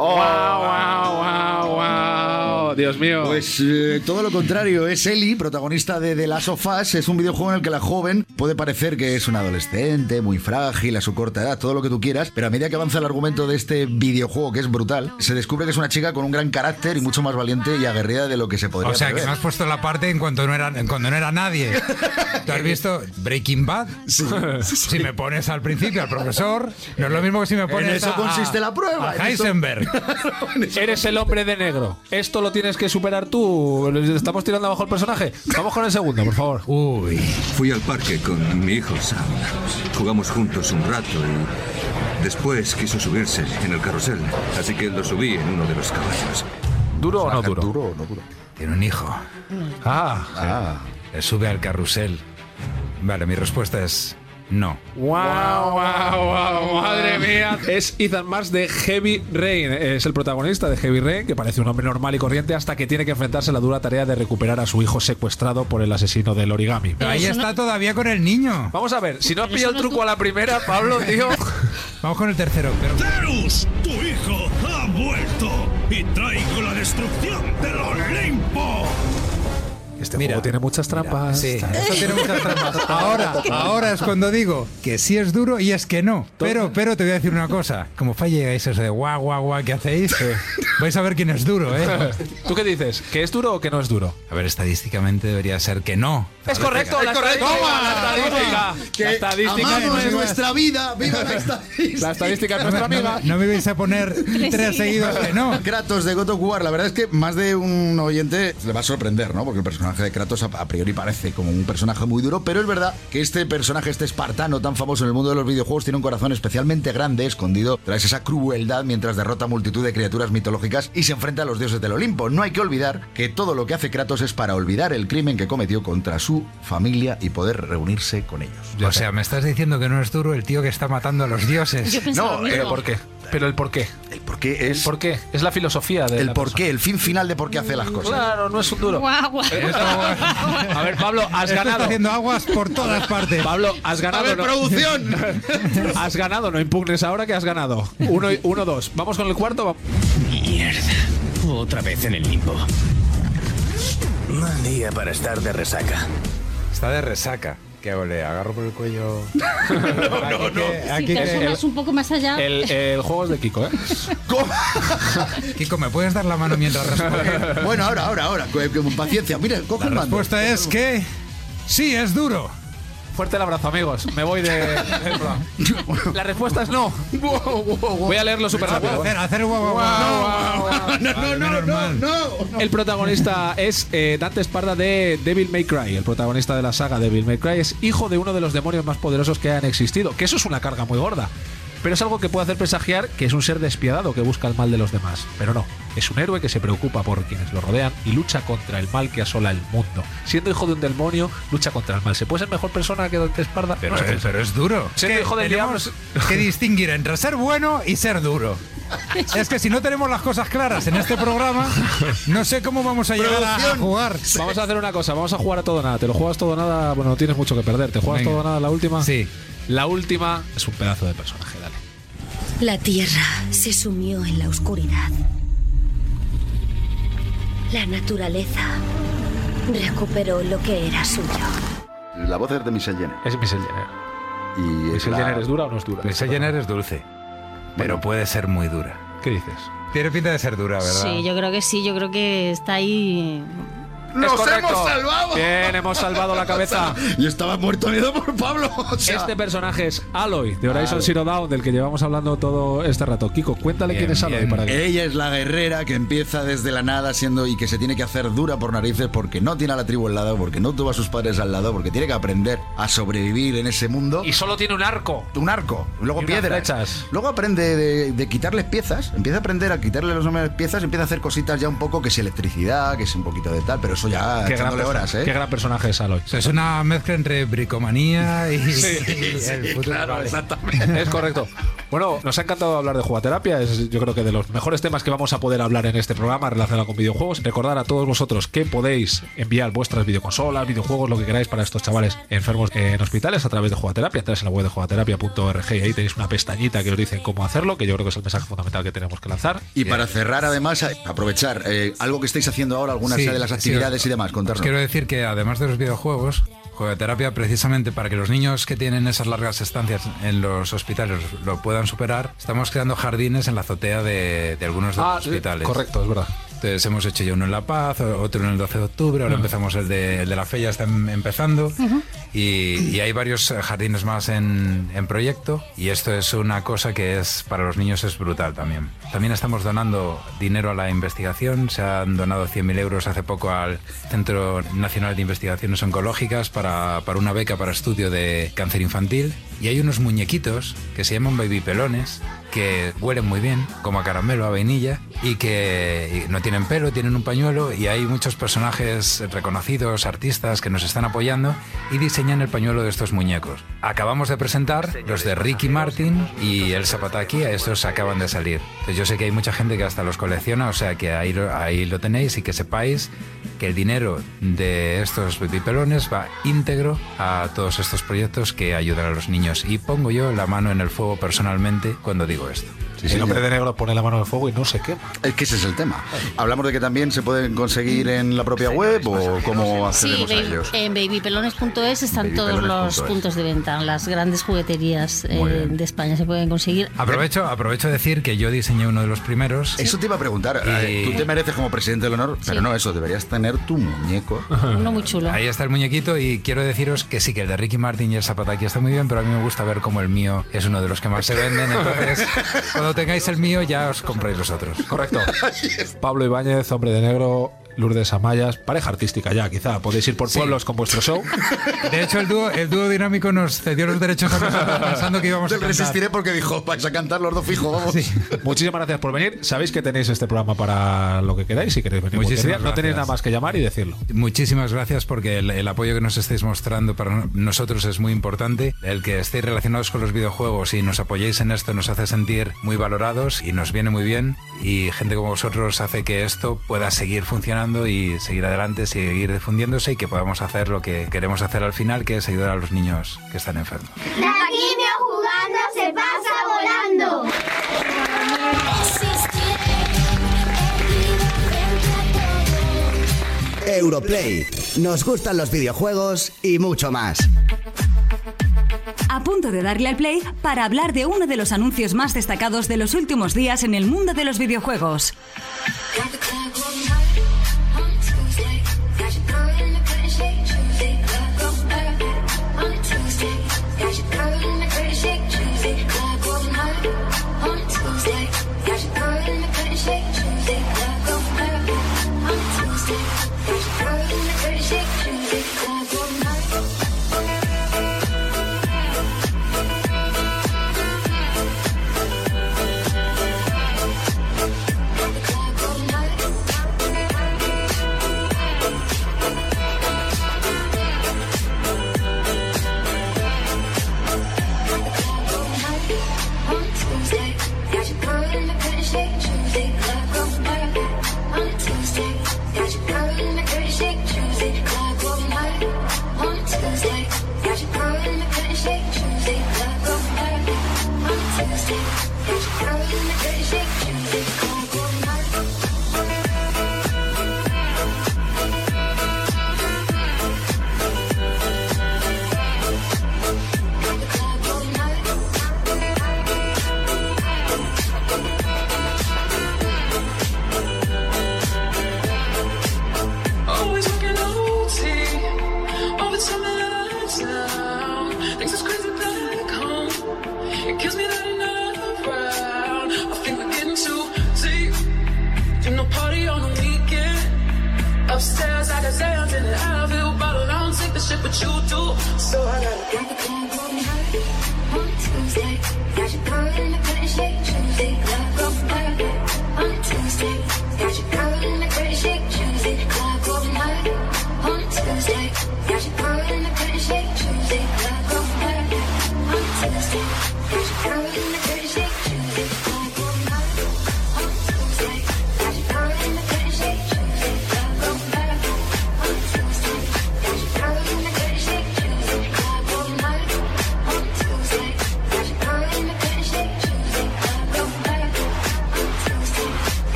¡Wow, wow, wow, wow! Dios mío. Pues eh, todo lo contrario, es Ellie, protagonista de The Last of Us. Es un videojuego en el que la joven puede parecer que es una adolescente, muy frágil, a su corta edad, todo lo que tú quieras, pero a medida que avanza el argumento de este videojuego, que es brutal, se descubre que es una chica con un gran carácter y mucho más valiente y aguerrida de lo que se podría O sea, que prever. me has puesto la parte en cuanto no era, en cuando no era nadie. ¿Tú has visto Breaking Bad? Si me pones al principio al profesor, no es lo mismo que si me pones eso a- consiste la prueba, a en eso- Heisenberg. Eres el hombre de negro. Esto lo tienes que superar tú. Estamos tirando abajo el personaje. Vamos con el segundo, por favor. Uy. Fui al parque con mi hijo Sam. Jugamos juntos un rato y después quiso subirse en el carrusel, así que lo subí en uno de los caballos. ¿Duro o no duro? ¿Duro o no duro? Tiene un hijo. Ah. Ah. Le sube al carrusel. Vale, mi respuesta es no. Wow, wow, wow, madre mía. Es Ethan Mars de Heavy Rain. Es el protagonista de Heavy Rain, que parece un hombre normal y corriente hasta que tiene que enfrentarse a la dura tarea de recuperar a su hijo secuestrado por el asesino del origami. Pero ahí está todavía con el niño. Vamos a ver, si no has pillado el truco a la primera, Pablo, tío. Vamos con el tercero. Pero... ¡Terus! ¡Tu hijo ha vuelto! ¡Y traigo la destrucción del Olimpo! Este Mira, juego tiene muchas trampas. Sí, esto tiene muchas trampas. Ahora, ahora es cuando digo que sí es duro y es que no. Pero, pero te voy a decir una cosa. Como falle eso de guau, guau, guau que hacéis, vais a ver quién es duro, ¿eh? ¿Tú qué dices? ¿Que es duro o que no es duro? A ver, estadísticamente debería ser que no. Es correcto, la correcto. estadística. La estadística. Que La estadística. amado no es nuestra vida, viva la estadística. La estadística es nuestra amiga. no me vais a poner tres seguidos que no. Kratos de God of War, la verdad es que más de un oyente le va a sorprender, ¿no? Porque el personaje de Kratos a, a priori parece como un personaje muy duro, pero es verdad que este personaje, este espartano tan famoso en el mundo de los videojuegos, tiene un corazón especialmente grande, escondido tras esa crueldad mientras derrota a multitud de criaturas mitológicas y se enfrenta a los dioses del Olimpo. No hay que olvidar que todo lo que hace Kratos es para olvidar el crimen que cometió contra su familia y poder reunirse con ellos. O sea, me estás diciendo que no es duro el tío que está matando a los dioses. Yo No, lo eh. ¿Por qué? Pero el por qué. El por qué es ¿Por qué? Es la filosofía de el la por persona. qué, el fin final de por qué hace las cosas. Claro, no es un duro. Guau, guau. A ver, Pablo, has Esto está ganado. haciendo aguas por todas partes. Pablo, has ganado. A ver, no- producción. Has ganado, no impugnes ahora que has ganado. Uno, y- uno, dos. Vamos con el cuarto. Mierda. Otra vez en el limbo. Mal día para estar de resaca. Está de resaca. ¿Qué hago? ¿Le agarro por el cuello? no, no. Si te asomas un poco más allá. El, el juego es de Kiko, ¿eh? Kiko, ¿me puedes dar la mano mientras respondes? Bueno, ahora, ahora, ahora. Con, con paciencia. Mira, coge el La mando. respuesta es que sí, es duro. Fuerte el abrazo, amigos. Me voy de. La respuesta es no. Voy a leerlo súper rápido. Hacer, hacer guau, guau, guau. No, no, no, no, no. El protagonista es eh, Dante Esparda de Devil May Cry. El protagonista de la saga Devil May Cry es hijo de uno de los demonios más poderosos que han existido. Que eso es una carga muy gorda. Pero es algo que puede hacer presagiar que es un ser despiadado que busca el mal de los demás. Pero no, es un héroe que se preocupa por quienes lo rodean y lucha contra el mal que asola el mundo. Siendo hijo de un demonio, lucha contra el mal. ¿Se puede ser mejor persona que Dante Esparda? Pero, No es, pero es duro. Siendo Que hijo del tenemos que distinguir entre ser bueno y ser duro. Es que si no tenemos las cosas claras en este programa, no sé cómo vamos a llegar a, a jugar. Vamos a hacer una cosa, vamos a jugar a todo nada. Te lo juegas todo nada, bueno, no tienes mucho que perder. ¿Te juegas Venga. todo nada la última? Sí. La última es un pedazo de personaje, dale. La tierra se sumió en la oscuridad. La naturaleza recuperó lo que era suyo. La voz es de Michelle Jenner. Es Michelle Jenner. Y es ¿Michelle la- Jenner es dura o no es dura? Michelle Jenner es dulce, pero puede ser muy dura. ¿Qué dices? Tiene pinta de ser dura, ¿verdad? Sí, yo creo que sí, yo creo que está ahí. ¡Nos Es correcto. hemos salvado! Bien, hemos salvado la cabeza. Y estaba muerto miedo por Pablo. o sea- Este personaje es Aloy, de Horizon Zero Dawn, del que llevamos hablando todo este rato. Kiko, cuéntale Bien, quién es Aloy bien. para que... Ella es la guerrera que empieza desde la nada siendo y que se tiene que hacer dura por narices porque no tiene a la tribu al lado, porque no tuvo a sus padres al lado, porque tiene que aprender a sobrevivir en ese mundo. Y solo tiene un arco. un arco, luego Y piedras. flechas. Luego aprende de, de quitarles piezas, empieza a aprender a quitarle los nombres piezas, empieza a hacer cositas ya un poco que si electricidad, que es un poquito de tal, pero eso ya Qué gran, horas, ¿eh? qué gran personaje es Aloy. O sea, es una mezcla entre bricomanía y, Sí, y sí, el futuro. claro, Vale. exactamente. Es correcto. Bueno, nos ha encantado hablar de jugaterapia. Es yo creo que de los mejores temas que vamos a poder hablar en este programa relacionado con videojuegos. Recordar a todos vosotros que podéis enviar vuestras videoconsolas, videojuegos, lo que queráis para estos chavales enfermos en hospitales a través de jugaterapia. Entráis en la web de jugaterapia.org y ahí tenéis una pestañita que os dice cómo hacerlo, que yo creo que es el mensaje fundamental que tenemos que lanzar. Y para cerrar, además, aprovechar eh, algo que estáis haciendo ahora, algunas Sí, de las actividades y demás, os contarnos. Quiero decir que además de los videojuegos, juegoterapia precisamente para que los niños que tienen esas largas estancias en los hospitales lo puedan superar, estamos creando jardines en la azotea de, de algunos de los Ah, hospitales. correcto, es verdad. Entonces hemos hecho ya uno en La Paz, otro en el 12 de octubre, ahora empezamos el de, el de la fe, ya está em- empezando. y, y hay varios eh, jardines más en, en proyecto y esto es una cosa que es para los niños es brutal también. También estamos donando dinero a la investigación, se han donado 100.000 euros hace poco al Centro Nacional de Investigaciones Oncológicas para, para una beca para estudio de cáncer infantil y hay unos muñequitos que se llaman baby pelones que huelen muy bien, como a caramelo, a vainilla, y que no tienen pelo, tienen un pañuelo, y hay muchos personajes reconocidos, artistas, que nos están apoyando y diseñan el pañuelo de estos muñecos. Acabamos de presentar los de Ricky Martin y el Zapataki, estos acaban de salir. Entonces yo sé que hay mucha gente que hasta los colecciona, o sea que ahí lo, tenéis y que sepáis que el dinero de estos bipelones va íntegro a todos estos proyectos que ayudan a los niños. Y pongo yo la mano en el fuego personalmente cuando digo esto. El hombre de negro pone la mano en el fuego y no se quema. Es que ese es el tema. Hablamos de que también se pueden conseguir en la propia web o cómo Sí, accedemos a baby- ellos. en babypelones.es están todos los puntos de venta, las grandes jugueterías eh, de España se pueden conseguir. Aprovecho, aprovecho de decir que yo diseñé uno de los primeros. Eso te iba a preguntar. eh, Tú te mereces como presidente del honor, pero no eso, deberías tener tu muñeco. Uno muy chulo. Ahí está el muñequito y quiero deciros que sí, que el de Ricky Martin y el Zapataki está muy bien, pero a mí me gusta ver cómo el mío es uno de los que más se venden. Entonces, cuando tengáis el mío ya os compráis los otros. Correcto. Pablo Ibáñez, hombre de negro, Lourdes Amayas, pareja artística ya, quizá. Podéis ir por pueblos con vuestro show. De hecho, el dúo, el dúo dinámico nos cedió los derechos a pensando que íbamos a cantar. resistiré porque dijo, vais a cantar los dos fijos, vamos. Muchísimas gracias por venir. Sabéis que tenéis este programa para lo que queráis. Si queréis venir cualquier Muchísimas. No tenéis nada más que llamar y decirlo. Muchísimas gracias porque el, el apoyo que nos estáis mostrando para nosotros es muy importante. El que estéis relacionados con los videojuegos y nos apoyéis en esto nos hace sentir muy valorados y nos viene muy bien. Y gente como vosotros hace que esto pueda seguir funcionando y seguir adelante, seguir difundiéndose y que podamos hacer lo que queremos hacer al final, que es ayudar a los niños que están enfermos. La quimio jugando se pasa volando. Europlay. Nos gustan los videojuegos y mucho más. A punto de darle al play para hablar de uno de los anuncios más destacados de los últimos días en el mundo de los videojuegos.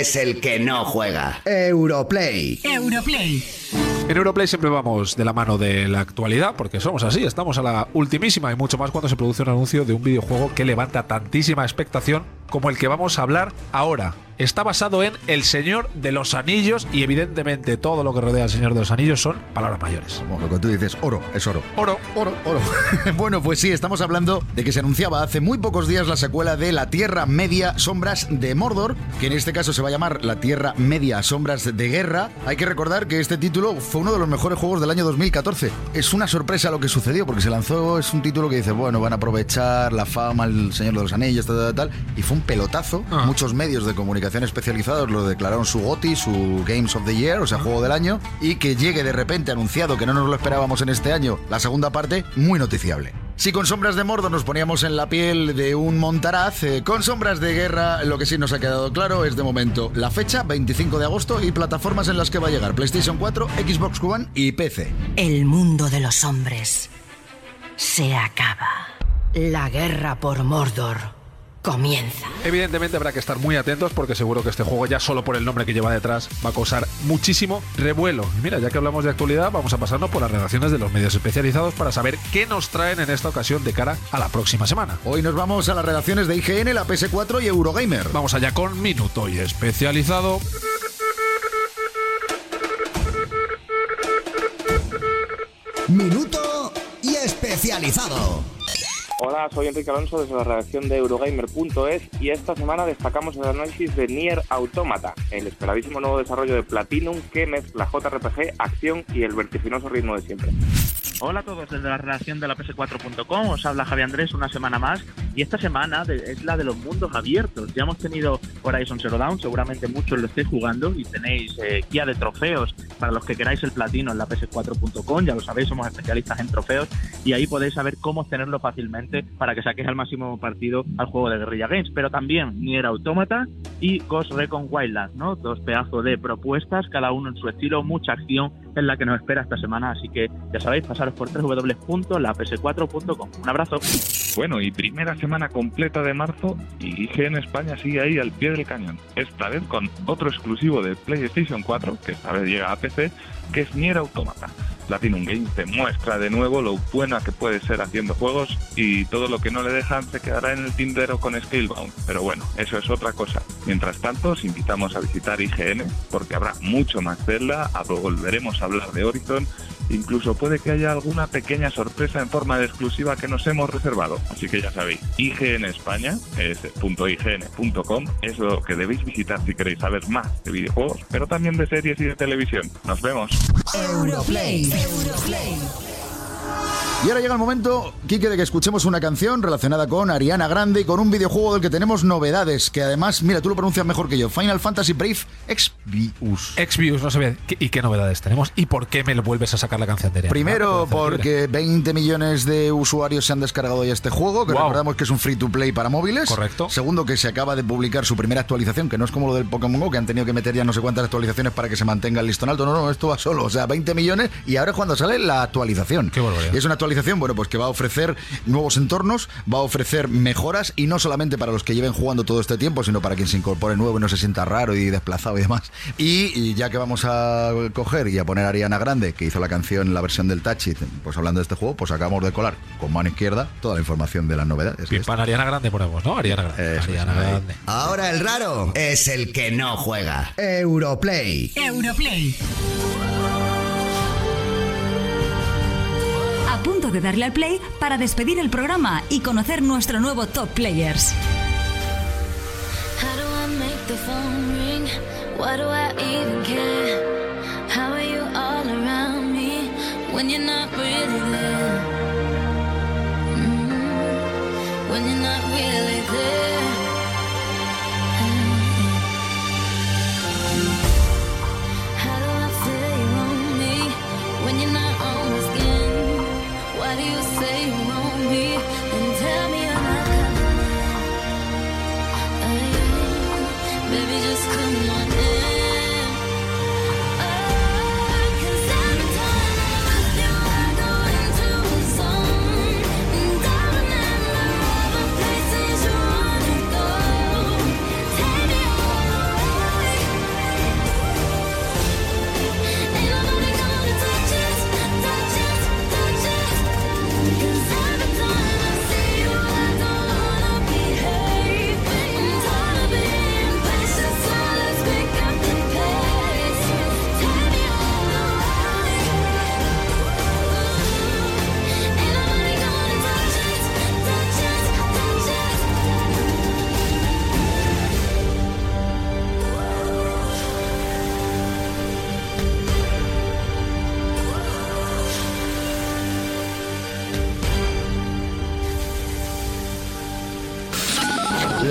Es el que no juega. Europlay. Europlay. En Europlay siempre vamos de la mano de la actualidad, porque somos así, estamos a la ultimísima y mucho más cuando se produce un anuncio de un videojuego que levanta tantísima expectación como el que vamos a hablar ahora. Está basado en El Señor de los Anillos y evidentemente todo lo que rodea al Señor de los Anillos son palabras mayores. Como lo que tú dices, oro, es oro. Oro, oro, oro. bueno, pues sí, estamos hablando de que se anunciaba hace muy pocos días la secuela de La Tierra Media Sombras de Mordor, que en este caso se va a llamar La Tierra Media Sombras de Guerra. Hay que recordar que este título fue uno de los mejores juegos del año 2014. Es una sorpresa lo que sucedió, porque se lanzó, es un título que dice, bueno, van a aprovechar la fama, el Señor de los Anillos, tal, tal, tal, y fue un pelotazo. Muchos medios de comunicación especializados lo declararon su GOTY, su Games of the Year, o sea, juego del año, y que llegue de repente anunciado, que no nos lo esperábamos en este año, la segunda parte, muy noticiable. Si con sombras de Mordor nos poníamos en la piel de un montaraz, eh, con sombras de guerra lo que sí nos ha quedado claro es de momento la fecha, 25 de agosto, y plataformas en las que va a llegar PlayStation 4, Xbox One y PC. El mundo de los hombres se acaba. La guerra por Mordor comienza. Evidentemente habrá que estar muy atentos porque seguro que este juego ya solo por el nombre que lleva detrás va a causar muchísimo revuelo. Y mira, ya que hablamos de actualidad, vamos a pasarnos por las redacciones de los medios especializados para saber qué nos traen en esta ocasión de cara a la próxima semana. Hoy nos vamos a las redacciones de IGN, la PS4 y Eurogamer. Vamos allá con Minuto y Especializado. Minuto y especializado. Hola, soy Enrique Alonso desde la redacción de Eurogamer.es y esta semana destacamos el análisis de Nier Automata, el esperadísimo nuevo desarrollo de Platinum que mezcla JRPG, acción y el vertiginoso ritmo de siempre. Hola a todos desde la redacción de la PS4.com, os habla Javi Andrés una semana más y esta semana es la de los mundos abiertos. Ya hemos tenido Horizon Zero Dawn, seguramente muchos lo estéis jugando y tenéis eh, guía de trofeos para los que queráis el platino en la PS4.com, ya lo sabéis, somos especialistas en trofeos y ahí podéis saber cómo obtenerlo fácilmente para que saquéis al máximo partido al juego de Guerrilla Games, pero también Nier Automata y Ghost Recon Wildlands, ¿no? Dos pedazos de propuestas, cada uno en su estilo, mucha acción es la que nos espera esta semana, así que ya sabéis, pasaros por www.laps4.com. Un abrazo. Bueno, y primera semana completa de marzo y IGN España sigue ahí al pie del cañón. Esta vez con otro exclusivo de PlayStation 4, que esta vez llega a PC, que es Nier Automata. Platinum Games demuestra de nuevo lo buena que puede ser haciendo juegos y todo lo que no le dejan se quedará en el tindero con Scalebound. Pero bueno, eso es otra cosa. Mientras tanto, os invitamos a visitar IGN porque habrá mucho más Zelda, volveremos a hablar de Horizon Incluso puede que haya alguna pequeña sorpresa en forma de exclusiva que nos hemos reservado. Así que ya sabéis, IGN España, es .ign.com, es lo que debéis visitar si queréis saber más de videojuegos, pero también de series y de televisión. Nos vemos. Y ahora llega el momento, Quique, de que escuchemos una canción relacionada con Ariana Grande y con un videojuego del que tenemos novedades, que además, mira, tú lo pronuncias mejor que yo, Final Fantasy Brave Exvius. Exvius, no sabía. ¿Qué- ¿Y qué novedades tenemos? ¿Y por qué me lo vuelves a sacar la canción de Ariana? Primero, porque 20 millones de usuarios se han descargado ya este juego, que Wow. recordamos que es un free to play para móviles. Correcto. Segundo, que se acaba de publicar su primera actualización, que no es como lo del Pokémon Go, que han tenido que meter ya no sé cuántas actualizaciones para que se mantenga el listón alto. No, no, esto va solo. O sea, 20 millones y ahora es cuando sale la actualización. Qué barbaridad. Y es una actualización, bueno, pues que va a ofrecer nuevos entornos, va a ofrecer mejoras y no solamente para los que lleven jugando todo este tiempo, sino para quien se incorpore nuevo y no se sienta raro y desplazado y demás. Y, y ya que vamos a coger y a poner a Ariana Grande, que hizo la canción, la versión del Touch It, pues hablando de este juego, pues acabamos de colar con mano izquierda toda la información de las novedades. Bien, para Ariana Grande ponemos, ¿no? Ariana Grande. Eso es, Ariana ahí. Grande. Ahora el raro es el que no juega. Europlay. Europlay. Punto de darle al play para despedir el programa y conocer nuestro nuevo Top Players.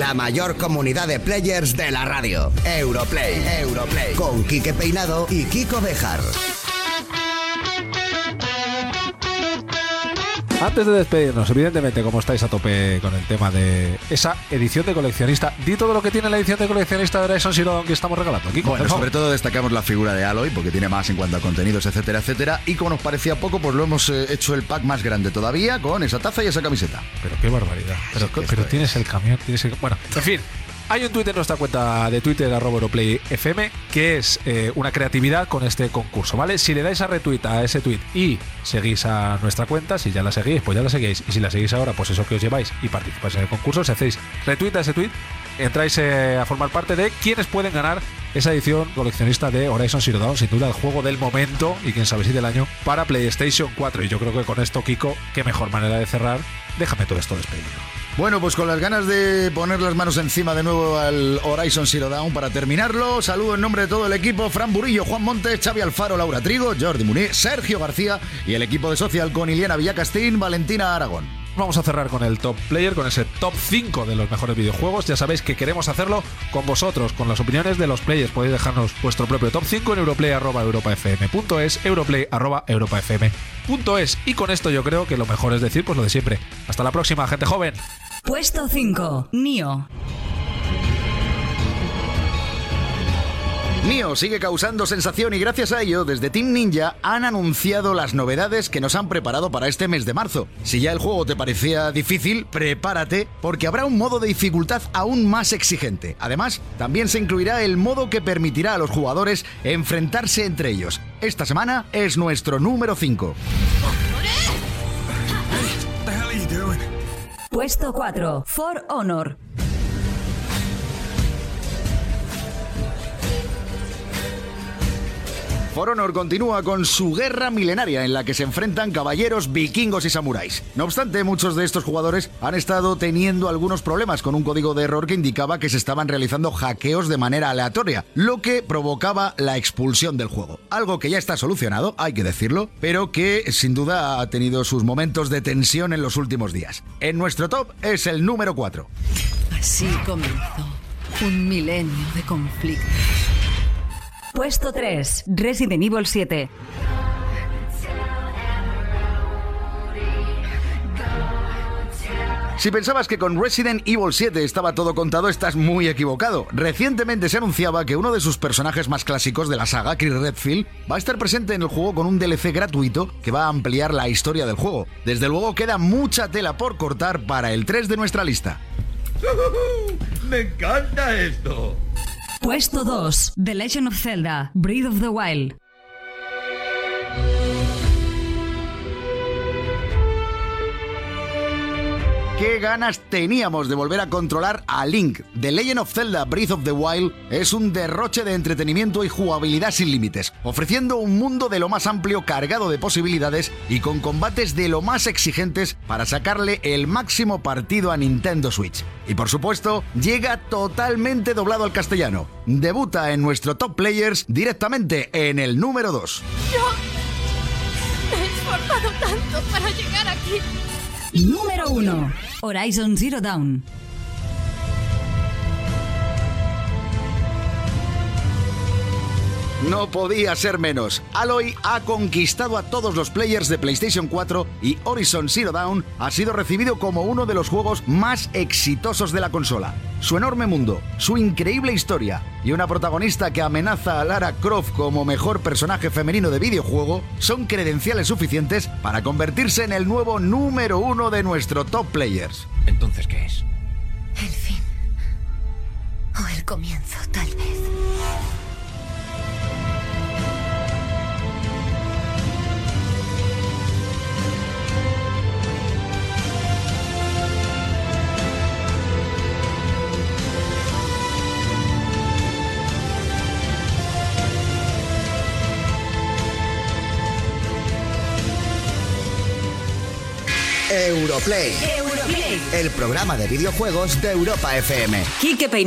La mayor comunidad de players de la radio. Europlay. Europlay. Con Quique Peinado y Kiko Bejar. Antes de despedirnos, evidentemente, como estáis a tope con el tema de esa edición de coleccionista, di todo lo que tiene la edición de coleccionista de Horizon Zero Dawn que estamos regalando. Kiko, Bueno, sobre todo destacamos la figura de Aloy, porque tiene más en cuanto a contenidos, etcétera, etcétera. Y como nos parecía poco, pues lo hemos eh, hecho el pack más grande todavía, con esa taza y esa camiseta. Pero qué barbaridad. Pero, pero tienes el camión, tienes el... Bueno, en fin. Hay un tuit en nuestra cuenta de Twitter, arroba EuroplayFM, que es eh, una creatividad con este concurso, ¿vale? Si le dais a retweet a ese tweet y seguís a nuestra cuenta, si ya la seguís, pues ya la seguís. Y si la seguís ahora, pues eso que os lleváis y participáis en el concurso, si hacéis retweet a ese tweet, entráis eh, a formar parte de quienes pueden ganar esa edición coleccionista de Horizon Zero Dawn, sin duda el juego del momento y quién sabe si del año para PlayStation 4. Y yo creo que con esto, Kiko, qué mejor manera de cerrar déjame todo esto despedido. Bueno, pues con las ganas de poner las manos encima de nuevo al Horizon Zero Dawn para terminarlo, saludo en nombre de todo el equipo, Fran Burillo, Juan Montes, Xavi Alfaro, Laura Trigo, Jordi Muní, Sergio García y el equipo de Social con Iliana Villacastín, Valentina Aragón. Vamos a cerrar con el top player, con ese top 5 de los mejores videojuegos. Ya sabéis que queremos hacerlo con vosotros, con las opiniones de los players. Podéis dejarnos vuestro propio top 5 en europlay.europafm.es, europlay.europafm.es. Y con esto yo creo que lo mejor es decir pues lo de siempre. Hasta la próxima, gente joven. Puesto 5. Nio. Nio sigue causando sensación y gracias a ello, desde Team Ninja han anunciado las novedades que nos han preparado para este mes de marzo. Si ya el juego te parecía difícil, prepárate porque habrá un modo de dificultad aún más exigente. Además, también se incluirá el modo que permitirá a los jugadores enfrentarse entre ellos. Esta semana es nuestro número 5. Puesto 4. For Honor. For Honor continúa con su guerra milenaria en la que se enfrentan caballeros, vikingos y samuráis. No obstante, muchos de estos jugadores han estado teniendo algunos problemas con un código de error que indicaba que se estaban realizando hackeos de manera aleatoria, lo que provocaba la expulsión del juego. Algo que ya está solucionado, hay que decirlo, pero que sin duda ha tenido sus momentos de tensión en los últimos días. En nuestro top es el número 4. Así comenzó un milenio de conflictos. Puesto 3. Resident Evil 7. Si pensabas que con Resident Evil 7 estaba todo contado, estás muy equivocado. Recientemente se anunciaba que uno de sus personajes más clásicos de la saga, Chris Redfield, va a estar presente en el juego con un DLC gratuito que va a ampliar la historia del juego. Desde luego queda mucha tela por cortar para el 3 de nuestra lista. ¡Me encanta esto! Puesto 2. The Legend of Zelda. Breath of the Wild. ¿Qué ganas teníamos de volver a controlar a Link? The Legend of Zelda Breath of the Wild es un derroche de entretenimiento y jugabilidad sin límites, ofreciendo un mundo de lo más amplio cargado de posibilidades y con combates de lo más exigentes para sacarle el máximo partido a Nintendo Switch. Y por supuesto, llega totalmente doblado al castellano. Debuta en nuestro Top Players directamente en el número 2. Yo me he esforzado tanto para llegar aquí. Número 1. Horizon Zero Dawn. No podía ser menos. Aloy ha conquistado a todos los players de PlayStation 4 y Horizon Zero Dawn ha sido recibido como uno de los juegos más exitosos de la consola. Su enorme mundo, su increíble historia y una protagonista que amenaza a Lara Croft como mejor personaje femenino de videojuego son credenciales suficientes para convertirse en el nuevo número uno de nuestro top players. Entonces, ¿qué es? El fin. O el comienzo, tal vez. Europlay. El programa de videojuegos de Europa FM. Quique